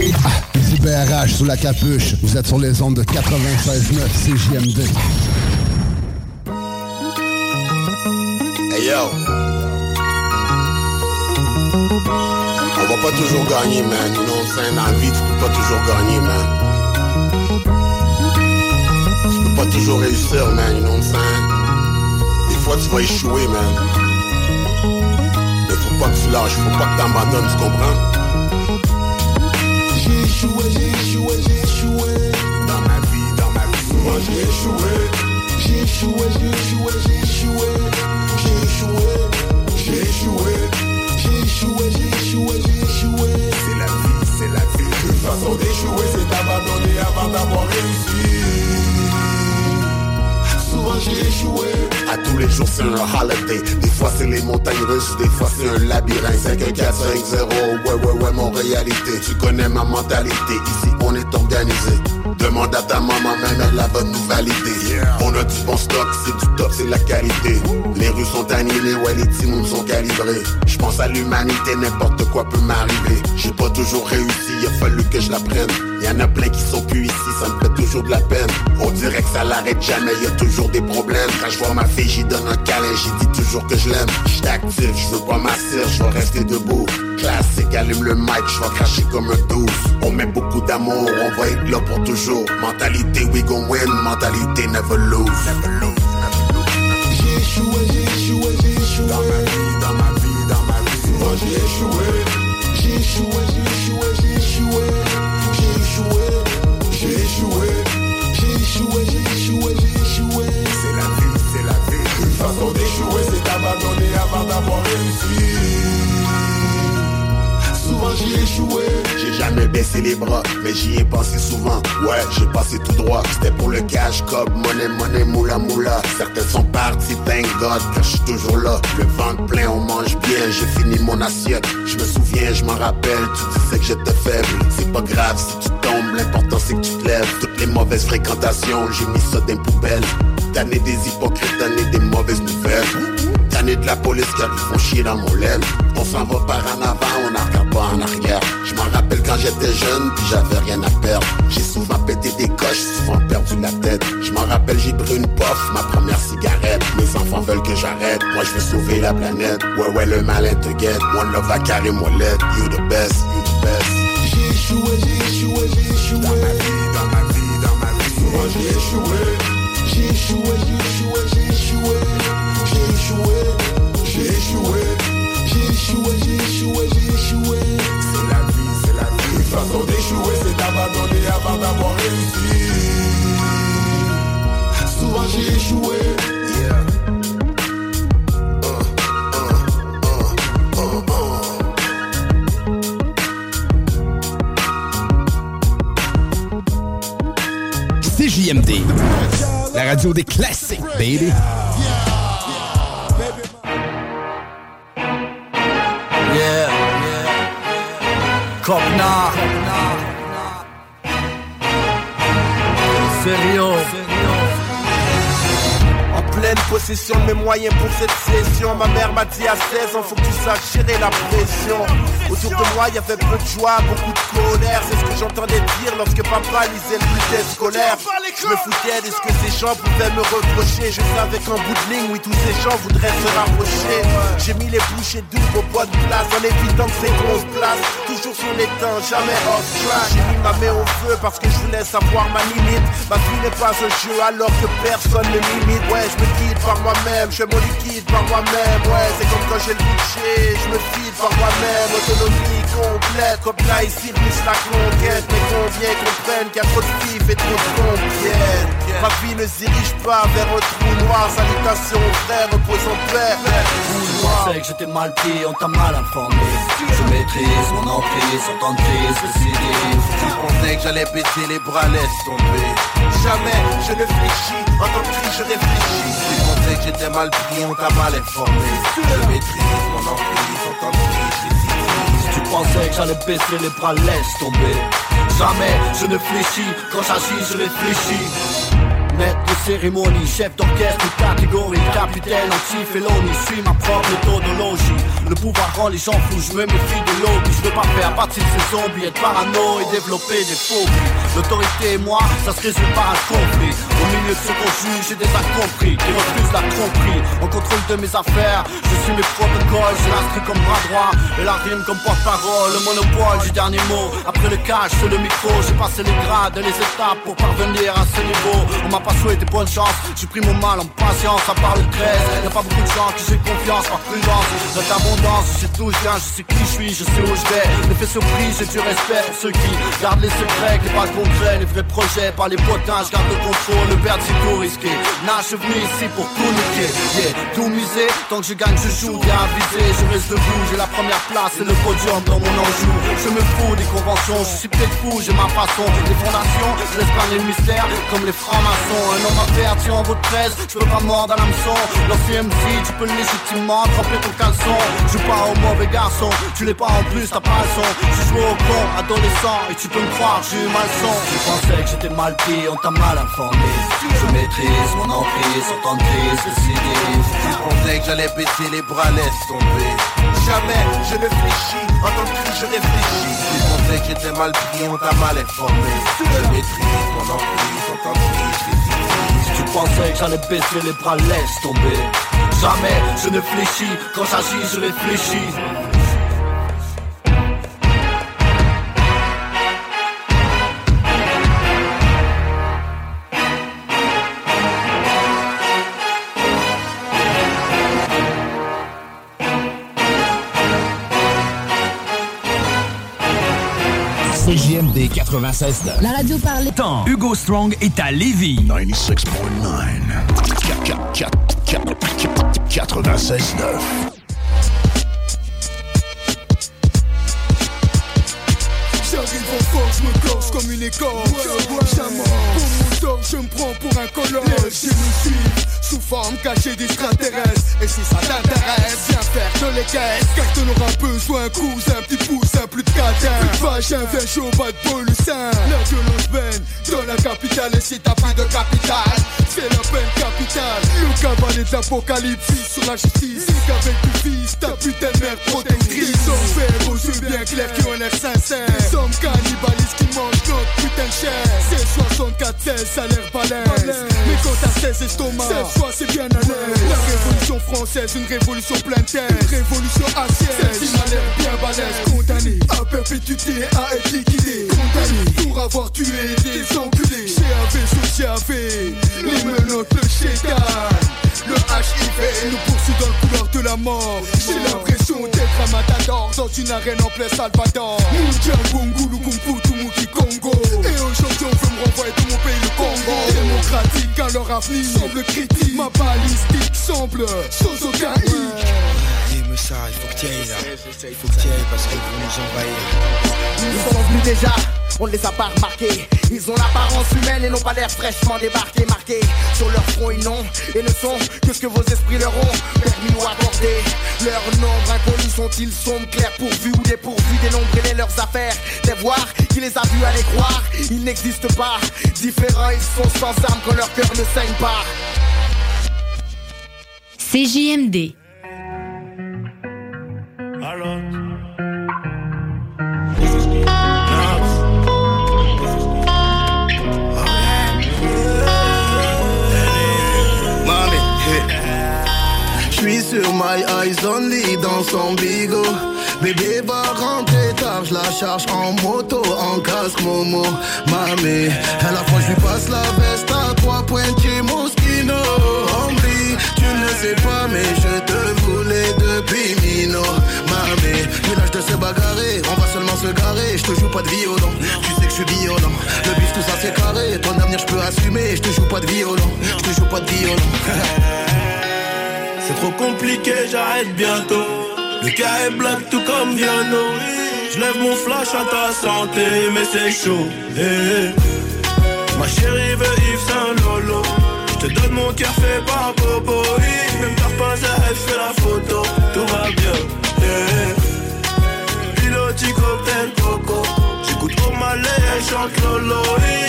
Du BRH sous la capuche, vous êtes sur les ondes de 96.9 CJMD. Hey yo. On va pas toujours gagner, man. You know what I'm? Dans la vie, tu peux pas toujours gagner, man. Tu peux pas toujours réussir, man. You know what? Des fois, tu vas échouer, man. Mais faut pas que tu lâches, faut pas que t'abandonnes, tu comprends? Échoué, j'ai échoué, j'ai échoué. Dans ma vie, dans ma vie, souvent j'ai échoué. J'ai échoué, j'ai échoué, j'ai échoué. J'ai échoué, j'ai échoué. J'ai échoué, j'ai échoué, j'ai échoué. C'est la vie, c'est la vie. Une façon d'échouer, c'est d'abandonner avant d'avoir réussi. J'ai échoué. À tous les jours c'est un holiday. Des fois c'est les montagnes russes, des fois c'est un labyrinthe. 5 1 4 5 0, ouais ouais ouais mon réalité. Tu connais ma mentalité, ici on est organisé Demande à ta maman, même elle va nous valider On a du bon stock, c'est du top, c'est la qualité. Les rues sont animées, ouais les timons sont calibrés. Je pense à l'humanité, n'importe quoi peut m'arriver. J'ai pas toujours réussi, il a fallu que je la prenne Y'en a plein qui sont plus ici, ça me fait toujours de la peine. On dirait que ça l'arrête jamais, y a toujours des problèmes. Quand je vois ma fille, j'y donne un câlin, j'y dis toujours que je l'aime. Actif, je veux pas m'asseoir, je vais rester debout Classique, allume le mic, je vais cracher comme un douce On met beaucoup d'amour, on va être là pour toujours Mentalité, we gon' win, mentalité, never lose Never J'ai échoué, j'ai échoué, j'ai échoué. Dans ma vie, dans ma vie, dans ma vie, souvent j'ai échoué. J'ai échoué, j'ai échoué, j'ai échoué. J'ai échoué, j'ai échoué. J'ai échoué, j'ai échoué, j'ai échoué. C'est la vie, c'est la vie. Une façon d'échouer, c'est d'abandonner avant d'avoir réussi. J'ai échoué. J'ai jamais baissé les bras, mais j'y ai pensé souvent. Ouais, j'ai passé tout droit. C'était pour le cash, cob, monnaie, monnaie, moula, moula. Certains sont partis, thank God, que je suis toujours là. Le ventre plein, on mange bien, j'ai fini mon assiette. Je me souviens, je m'en rappelle, tu disais que j'étais faible. C'est pas grave si tu tombes, l'important c'est que tu te lèves. Toutes les mauvaises fréquentations, j'ai mis ça dans les poubelles. Des hypocrites, tanné des mauvaises nouvelles. Tanné de la police car ils font chier dans mon laine. On s'en va par en avant, on regarde pas en arrière. Je m'en rappelle quand j'étais jeune, puis j'avais rien à perdre. J'ai souvent pété des coches, souvent perdu la tête. Je m'en rappelle, j'ai pris une puff, ma première cigarette. Mes enfants veulent que j'arrête, moi je veux sauver la planète. Ouais, ouais, le malin te guette. One love à carré molette. You the best, you the best. J'ai échoué, j'ai échoué, j'ai échoué. Dans ma vie, dans ma vie, dans ma vie, souvent j'ai échoué. J'ai échoué, j'ai échoué, j'ai échoué. J'ai échoué, j'ai échoué. J'ai échoué, j'ai échoué, j'ai échoué. C'est la vie, c'est la vie. Une façon d'échouer, c'est d'abandonner avant d'avoir réussi. Souvent j'ai échoué. Yeah. CJMD, la radio des classiques, baby. Nah, nach. Seriös. Possession de mes moyens pour cette session. Ma mère m'a dit à 16 ans faut que tu saches gérer la pression. Autour de moi il y avait peu de joie, beaucoup de colère. C'est ce que j'entendais dire lorsque papa lisait le bulletin scolaire. Je me foutais de ce que ces gens pouvaient me reprocher. Je savais qu'en bout de ligne, oui tous ces gens voudraient se rapprocher. J'ai mis les bouchées doubles au poids de place En évitant que ces grosses places Toujours sur les temps, jamais off track J'ai mis ma main au feu parce que je voulais savoir ma limite. Ma vie n'est pas un jeu alors que personne ne limite Ouais par moi-même, je fais mon liquide par moi-même Ouais c'est comme quand j'ai le budget, je me file par moi-même Autonomie complète, comme là ici plus la conquête Mais combien comprennent qu'il y a trop de et trop de conquêtes. Ma vie ne se dirige pas vers un trou noir Salutations frère, repose en paix Je pensais que j'étais mal pris, on t'a mal informé. Je maîtrise mon emprise, temps de crise, décidé Tu pensais que j'allais baisser les bras, laisse tomber Jamais je ne fléchis, en tant que je réfléchis. Tu pensais que j'étais mal pris, on t'a mal informé. Je maîtrise mon emprise, en crise, décidé Tu pensais que j'allais baisser les bras, laisse tomber. Jamais je ne fléchis, quand j'agis je réfléchis Maître de cérémonie, chef d'orchestre de catégorie Capitaine anti-félonie, suis ma propre méthodologie Le pouvoir rend les gens fous, je me méfie de lobby Je veux pas faire partie de ces zombies, être parano et développer des phobies L'autorité et moi, ça se résume par un conflit Au milieu de ce qu'on juge, j'ai des incompris Qui refusent la tromperie En contrôle de mes affaires, je j'ai mes protocoles, j'ai l'instru comme bras droit et la rime comme porte-parole. Le monopole du dernier mot. Après le cash, sur le micro, j'ai passé les grades et les étapes pour parvenir à ce niveau. Pas souhaité bonne chance, j'ai pris mon mal en patience. À part le 13, y'a pas beaucoup de gens qui j'ai confiance par prudence. Notre abondance, je sais d'où je je sais qui je suis, je sais où je vais. Fais surprise, j'ai du respect pour ceux qui gardent les secrets, qui pas concret, les vrais projets, par les potins, je garde le contrôle, le perdre c'est tout risqué. Nah, je venu ici pour tout niquer, yeah, tout miser, tant que je gagne, je joue, bien avisé, je reste debout, j'ai la première place et le podium dans mon enjou. Je me fous des conventions, je suis peut-être fou, j'ai ma façon, les fondations, je laisse pas les mystères, comme les francs-maçons. Un homme averti en vaut 13, je peux pas mordre à l'hameçon. L'ancien MC, tu peux légitimement tremper ton caleçon. Je joue pas au mauvais garçon, tu l'es pas en plus, t'as pas le son. Je joue au con, adolescent, et tu peux me croire, j'ai eu mal son. Je pensais que j'étais mal pris, on t'a mal informé. Je maîtrise mon emprise, en temps de crise, Tu pensais que j'allais baisser les bras, laisse tomber. Jamais je ne fléchis, en tant que je réfléchis. Tu pensais que j'étais mal pris, on t'a mal informé. Je maîtrise mon emprise, en temps de crise, Tu pensais que j'allais baisser les bras, laisse tomber. Jamais je ne fléchis, quand j'agis, je réfléchis. CJMD 96 La radio parle. Temps. Hugo Strong est à Lévis. 96.9. 96.9. Je me corse comme une écorce. Jamais pour mon je me prends pour un colon. Laissez me suivre sous forme cachée d'extraterrestres. Et si ça t'intéresse, viens faire de l'équerre. Car t'en auras besoin, cousin, un petit poussin, plus de catin. Plus de vache, un vin chaud, pas de sein. La violence dans la capitale. Et si t'as pas de capital, c'est la peine capitale. Le cabaret d'apocalypse sur la justice. Qu'avec du fils, ta putain de mère protectrice. Sont faits aux yeux bien clairs qui ont l'air sincères. Des hommes cannibalistes qui mangent notre putain de chair. C'est 64 16, ça a l'air balèze. Mais quand t'as 16 estomacs, cette fois c'est bien à l'aise. La révolution française, une révolution pleine terre. Une révolution assiette. Celle-ci m'a l'air bien balèze. Condamné à perpétuité, à être liquidé. Condamné pour avoir tué des enculés. CAV sur CAV, les menottes, le chétan. Le HIV nous poursuit dans le couloir de la mort. J'ai l'impression d'être un matador dans une arène en plein Salvador. Mundial, Fu, Tumuki, Congo. Et aujourd'hui, on veut me renvoyer de mon pays, le Congo. Démocratique, car leur avenir semble critique. Ma balistique semble sans ça, il faut que tu ailles là. Il faut que tu ailles parce qu'ils vont nous envahir. Ils sont venus déjà, on ne les a pas remarqués. Ils ont l'apparence humaine et n'ont pas l'air fraîchement débarqués, marqués sur leur front ils n'ont et ne sont que ce que vos esprits leur ont permis ou accordé. Leurs nombres inconnus sont-ils sombres, clairs pourvus ou dépourvus, dénombrez leurs affaires, des voix qui les a vus aller croire. Ils n'existent pas, différents ils sont sans armes quand leur cœur ne saigne pas. CJMD. J'suis sur my eyes only dans son bigot. Bébé va rentrer tard, je la charge en moto, en casque Momo. Mamé, à la fois je lui passe la veste à trois pointiers Moschino. Hombre, tu ne sais pas, mais je te voulais depuis Mino. L'âge de se bagarrer, on va seulement se garer. Je te joue pas de violon, tu sais que je suis violent. Le bif, tout ça c'est carré, ton avenir je peux assumer. Je te joue pas de violon, je te joue pas de violon. C'est trop compliqué, j'arrête bientôt. Le cas est black tout comme Viano. Je lève mon flash à ta santé, mais c'est chaud. eh. Ma chérie veut Yves Saint Lolo. Je te donne mon cœur fait par. Oui, Même t'as pas elle fait la photo. Tout va bien. Piloti cocktail coco. J'écoute au malais, elle chante Lolo.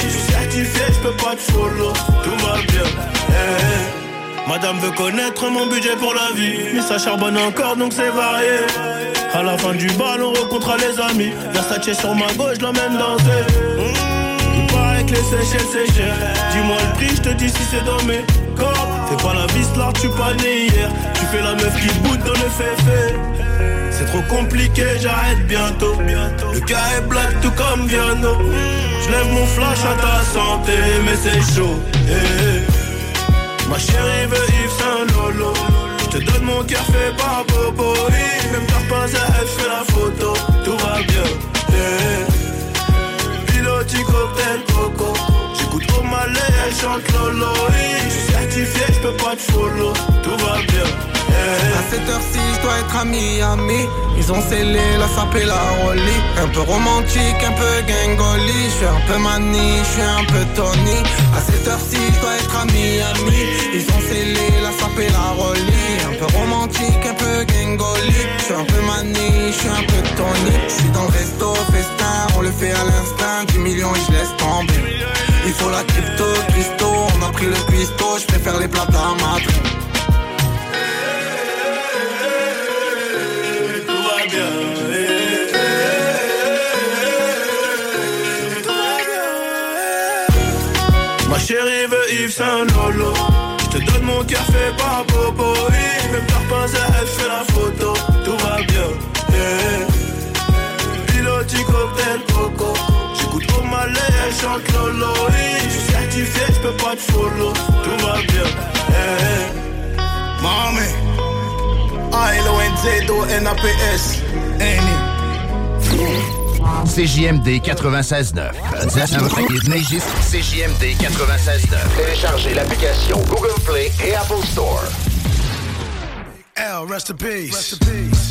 Je suis certifié, je peux pas te follow. Tout va bien. eh, eh. Madame veut connaître mon budget pour la vie Mais ça charbonne encore donc c'est varié À la fin du bal on rencontrera les amis Versace sur ma gauche l'emmène danser paraît que les Seychelles c'est Dis-moi le prix je te dis si c'est dans mes d'accord. Fais pas la vis là, tu pas né hier. Tu fais la meuf qui boude dans le féfé. C'est trop compliqué, j'arrête bientôt. Le cas est black tout comme Viano. Je lève mon flash à ta santé, mais c'est chaud. Eh, eh. Ma chérie veut Yves Saint Lolo. Je te donne mon cœur fait par Bobo. Même t'as pas elle fait la photo. Tout va bien. Eh, chico del coco. Certifié, je peux pas te follow. Tout va bien. À cette heure-ci, je dois être à Miami. Ils ont scellé la sape et la rollie. Un peu romantique, un peu gangoli. Je suis un peu mani, je suis un peu Tony. À cette heure-ci, je dois être à Miami. Ils ont scellé la sape et la rollie. Un peu romantique, un peu gangoli. Je suis un peu mani, je suis un peu Tony. Je suis dans le resto, festin, on le fait à l'instinct. 10 millions et je laisse tomber. Il faut la crypto, Christo, on a pris le pisto, je préfère les plats d'Amadou. chérie veut Yves Saint Lolo. Je te donne mon café fait par Bobo. Même t'as pas elle fait la photo. Tout va bien. Yeah. Piloti cocktail coco. Malais, chante Lolo. Je suis certifié, je peux pas te follow. Tout va bien. Yeah. Mami. A-L-O-N-Z-O-N-A-P-S. Annie. CJMD 96.9. CJMD 96.9. Téléchargez l'application Google Play et Apple Store. L, rest in peace. Rest in peace.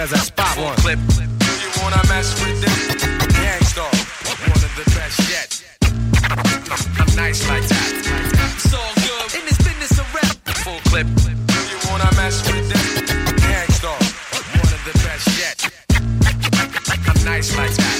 as I spot one. Clip. You wanna mess with this? Gangstar, one of the best yet. I'm nice like that. It's all good in this business of rap. Full clip. You wanna mess with this? Gangstar, one of the best yet. I'm nice like that.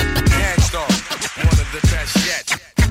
the best yet.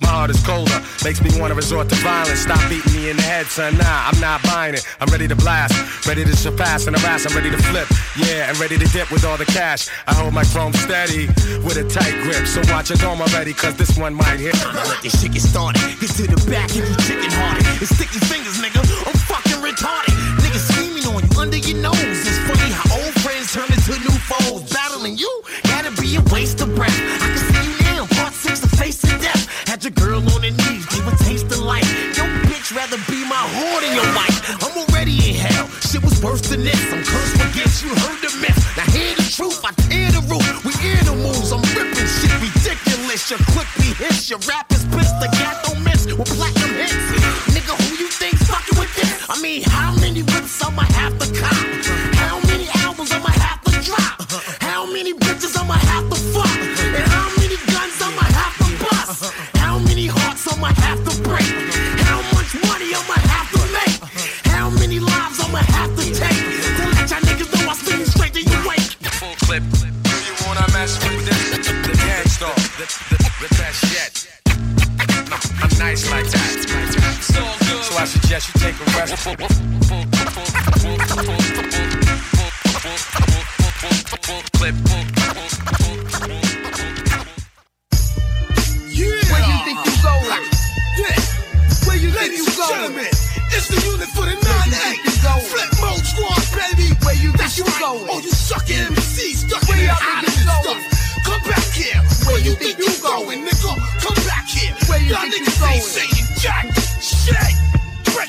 My heart is colder. Makes me wanna resort to violence. Stop beating me in the head, son. Nah, I'm not buying it. I'm ready to blast. Ready to surpass and harass. I'm ready to flip. Yeah, and ready to dip with all the cash. I hold my chrome steady with a tight grip. So watch your dome already, cause this one might hit. Let this shit get started. Get to the back if you chicken hearted. It's sticky fingers, nigga. I'm fucking retarded. Niggas scheming on you under your nose. It's funny how old friends turn to to new foes. Battling you, gotta be a waste of breath. I Your girl on her knees, give a taste of life. Yo, bitch, rather be my whore than your wife. I'm already in hell, shit was worse than this. I'm cursed gifts, you heard the myth. Now hear the truth, I tear the roof. We animals, I'm ripping shit ridiculous. Your clip be hits, your rap is pissed. The cat don't miss with platinum hits. Nigga, who you think's fucking with this? I mean, how many whips I'ma have to cop? the, best yet. I'm nice like that. So I suggest you take a rest. Yeah. Where you think you going? Yeah. Where you think you going? It's the unit for the 9-8. Flip mode squad, baby. Where you think you going? Oh, you suckin' you think you going, nigga? Come back here. Where you Y'all think you going? saying jack shit.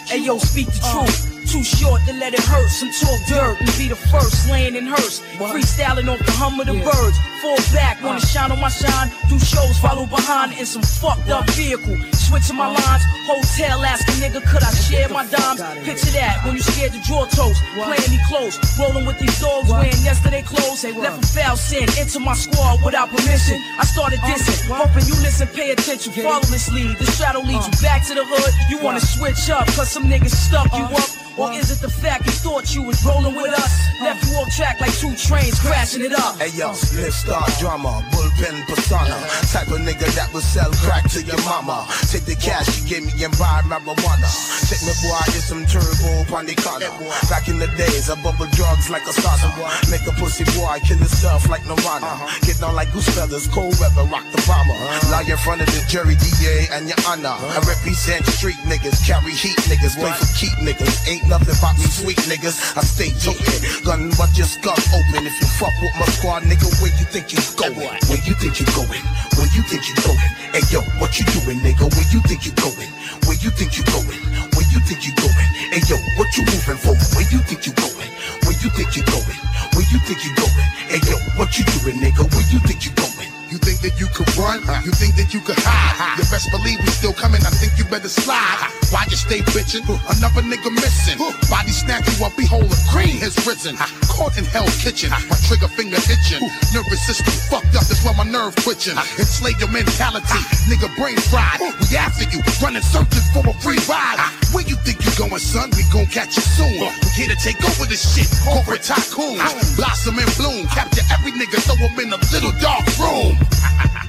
Hey yo, speak the truth. Too short to let it hurt. Some talk dirt and be the first laying in hearse. Freestyling off the hum of the birds. Fall back, wanna shine on my shine. Do shows, follow behind in some fucked up vehicle. Switching my lines, hotel asking nigga, could I share my dimes? Picture that when you scared to draw toast. Playing me close, rolling with these dogs, wearing yesterday clothes. Left a foul sin into my squad without permission. I started dissing, hoping you listen, pay attention. Follow this lead, the shadow leads you back to the hood. You wanna switch up, cause some niggas stuck you up. Or is it the fact you thought you was rolling with us? Left you off track like two trains crashing it up. Hey yo, live star drama, bullpen persona. Type of nigga that will sell crack to your mama. Take the cash you gave me and buy marijuana. Take me boy, get some turbo on the corner. Back in the days, I bubble drugs like a sauna. Make a pussy boy kill himself like Nirvana. Get down like goose feathers, cold weather, rock the bomber. Lie in front of the jury, DA, and your honor. I represent street niggas, carry heat niggas, play for keep niggas. Ain't nothing about me sweet niggas. I stay toting, gun but your skull open. If you fuck with my squad, nigga, where you think you going? Where you think you going? Where you think you going? Hey yo, what you doing, nigga? Where you think you going? Where you think you going? Where you think you going? Hey yo, what you moving for? Where you think you going? Where you think you going? Where you think you going? Hey yo, what you doing, nigga? Where you think you going? You think that you could run? You think that you could hide? You best believe we still coming. I think you better slide. Why you stay bitching? Another nigga missing. Body snap you up, behold, a cream has risen. Caught in hell's kitchen, my trigger finger itching. Nervous system fucked up, that's why my nerve twitching. Enslave your mentality, nigga brain fried. We after you, running searching for a free ride. Where you think you going, son? We gon' catch you soon. We here to take over this shit, corporate tycoon. Blossom and bloom, capture every nigga, throw him in a little dark room.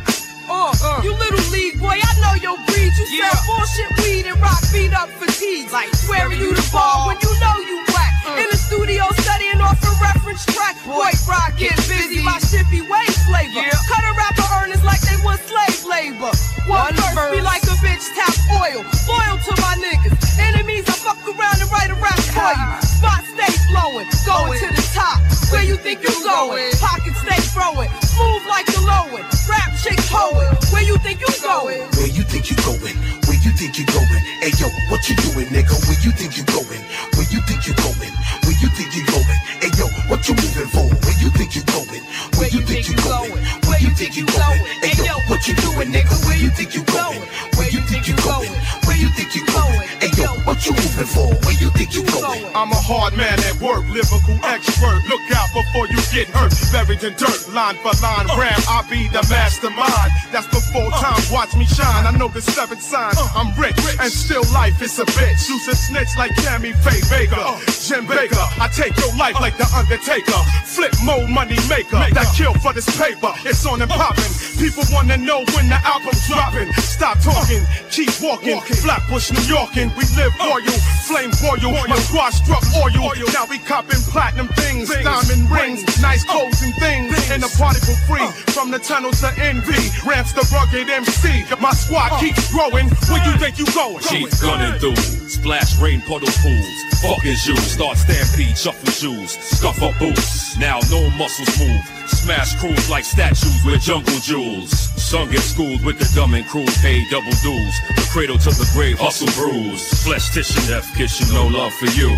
Uh, you little league boy, I know your breed. You sell bullshit weed and rock beat up fatigues. Like swearing you the ball when you know you whack. In the studio studying off a reference track. Boy, rock get busy, my shit be way flavor. Cut a rapper earnings like they was slave labor. One, verse, be like a bitch tap oil. Loyal to my niggas. Enemies, I fuck around and write a rap for you. Spot stay flowing, going to the top. Where you think you going? Pockets stay throwing. Smooth like the lowin'. Rap chick hoeing. Where you think you going? Where you think you going? Think you going? Hey yo, what you doing, nigga? Where you think you're going? Where you think you're going? Where you think you're going? Hey yo, what you moving for? Where you think you're going? Where you think you're going? Where you think you're going? Hey yo, what you doing, nigga? Where you think you're going? Where you think you're going? Where you think you're going? Yo, what you moving for? Where you think you going? I'm a hard man at work, lyrical expert. Look out before you get hurt. Buried in dirt, line for line, ram. I be the mastermind. That's before time. Watch me shine. I know the seven signs. I'm rich and still life is a bitch. Use a snitch like Tammy Faye Baker, Jim Baker. I take your life like the Undertaker. Flip mode money maker. That kill for this paper. It's on and popping. People wanna know when the album's dropping. Stop talking, keep walking. Flatbush, New Yorkin'. We live for you, flame boil. My squad struck oil. Now we copping platinum things, diamond rings, nice clothes and things. And the party for free. From the tunnels to envy, ramps the rugged MC. My squad keeps growing. Where you think you going? Keep gunning through. Splash rain puddle pools. Fucking shoes. Start stampede, shuffle shoes. Scuff up boots. Now no muscles move. Smash crews like statues with jungle jewels. Son get schooled with the dumb and cruel. Pay double dues. The cradle to the grave, hustle bruise. Flesh tissue, death you, no love for you.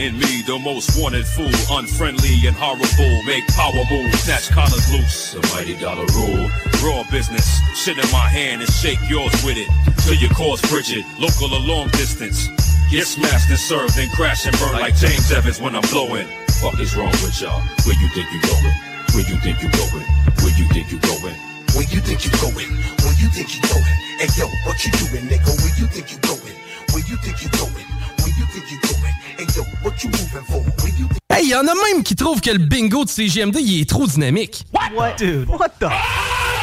In me, the most wanted fool, unfriendly and horrible. Make power moves, snatch collars loose. The mighty dollar rule. Raw business, shit in my hand and shake yours with it. Till your cause Bridget, local or long distance. Get smashed and served, then crash and burn like James Evans when I'm blowing. Fuck is wrong with y'all? Where you think you going? Where you think you going? Where you think you going? Where you think you going? Where you think you going? Hey yo, what you doing, nigga? Where you think you going? Where you think you going? Where you think you going? Hey yo, what you moving for? Where you think Hey, y en a même qui trouvent que le bingo de CGMD il est trop dynamique. What? Dude, what the?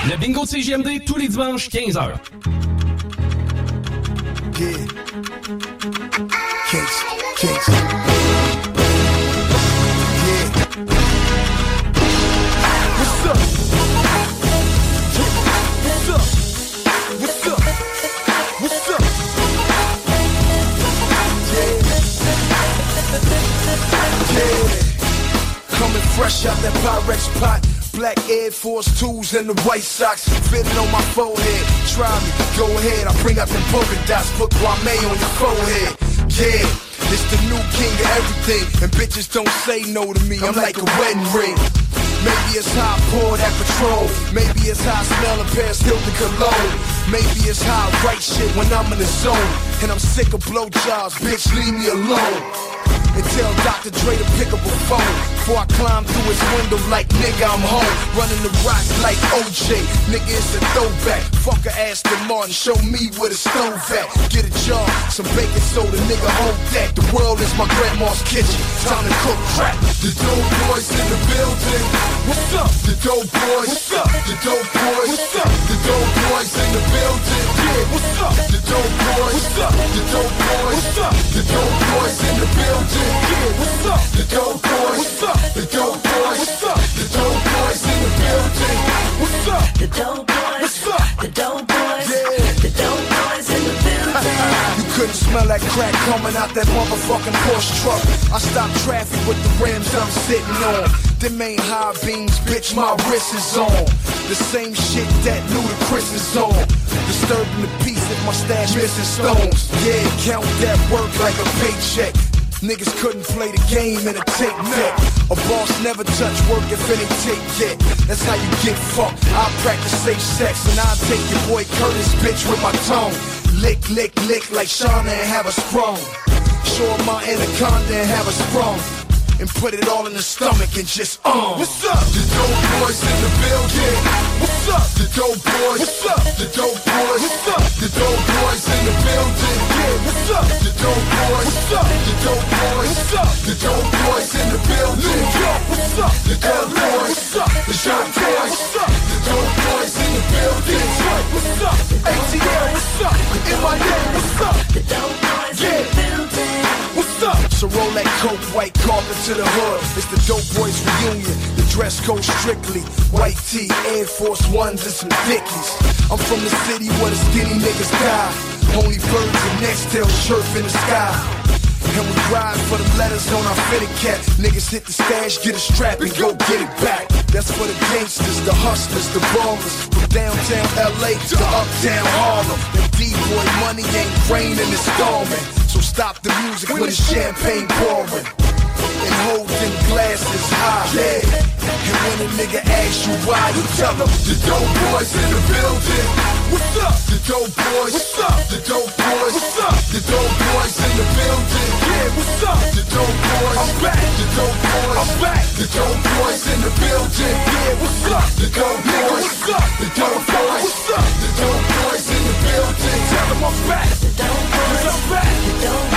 Le bingo de CGMD tous les dimanches 15h. Yeah. Kicks, kicks. Fresh out that Pyrex pot. Black Air Force 2s and the White Sox fitting on my forehead. Try me, go ahead. I bring out them polka dots, put Guame on your forehead. Yeah, it's the new king of everything, and bitches don't say no to me. I'm like a wedding ring. Maybe it's how I pour that patrol. Maybe it's how I smell a Paris Hilton cologne. Maybe it's how I write shit when I'm in the zone. And I'm sick of blowjobs, bitch, leave me alone. And tell Dr. Dre to pick up a phone Before I climb through his window like nigga I'm home Running the rock like OJ Nigga it's a throwback Fuck a Aston Martin Show me where the stove at Get a job, some baking soda Nigga hold that The world is my grandma's kitchen Time to cook crap The dope boys in the building What's up? The dope boys What's up? The dope boys What's up? The dope boys in the building Yeah, what's up? The dope boys What's up? The dope boys What's up? The dope boys in the building what's up? The dope boys. What's up? The dope boys. What's up? The dope boys in the building. What's up? The dope boys. What's up? The dope boys. The dope boys in the building. you couldn't smell that crack coming out that motherfucking Porsche truck. I stopped traffic with the rims I'm sitting on. Them ain't high beams, bitch, my wrist is on. The same shit that Ludacris is on. Disturbing the peace if my stash missing stones. Yeah, count that work like a paycheck. Niggas couldn't play the game in a tape deck. A boss never touch work if it ain't tape yet. That's how you get fucked. I practice safe sex and I'll take your boy Curtis bitch with my tongue. Lick, lick, lick like Shauna and have a sprung. Show him my anaconda and have a sprung. And put it all in the stomach and just um. What's up? The dope boys in the building. What's up? The dope boys. What's up? The dope boys. What's up? The dope boys in the building. Yeah, what's up? The dope boys. What's up? The dope boys. What's up? The dope boys in the building. New York. What's up? The dope boys. What's up? The dope boys. What's up? The dope boys in the building. What's up? ATL. What's up? MIA. What's up? The dope boys in the building. What's up? So roll that coke, white carpet to the hood. It's the dope boys reunion. The dress code strictly white tee, Air Force Ones, and some Dickies. I'm from the city where the skinny niggas die. Only birds and nextails chirp in the sky. And we ride for the letters on our fitted cap. Niggas hit the stash, get a strap and go get it back. That's for the gangsters, the hustlers, the ballers. From downtown LA to uptown Harlem. That D-boy money ain't raining, it's storming. So stop the music when the champagne pouring. And hold them glasses high. Yeah. And when a nigga asks you why, you tell them the dope boys in the building. What's up? The dope boys. What's up? The dope boys. What's up? The dope boys in the building. Yeah, what's up? The dope boys. I'm back. The dope boys. I'm back. The dope boys in the building. Yeah, what's up? The dope boys. What's up? The dope boys. What's up? The dope boys in the building. Tell them I'm back. The dope boys. I'm back. The dope boys.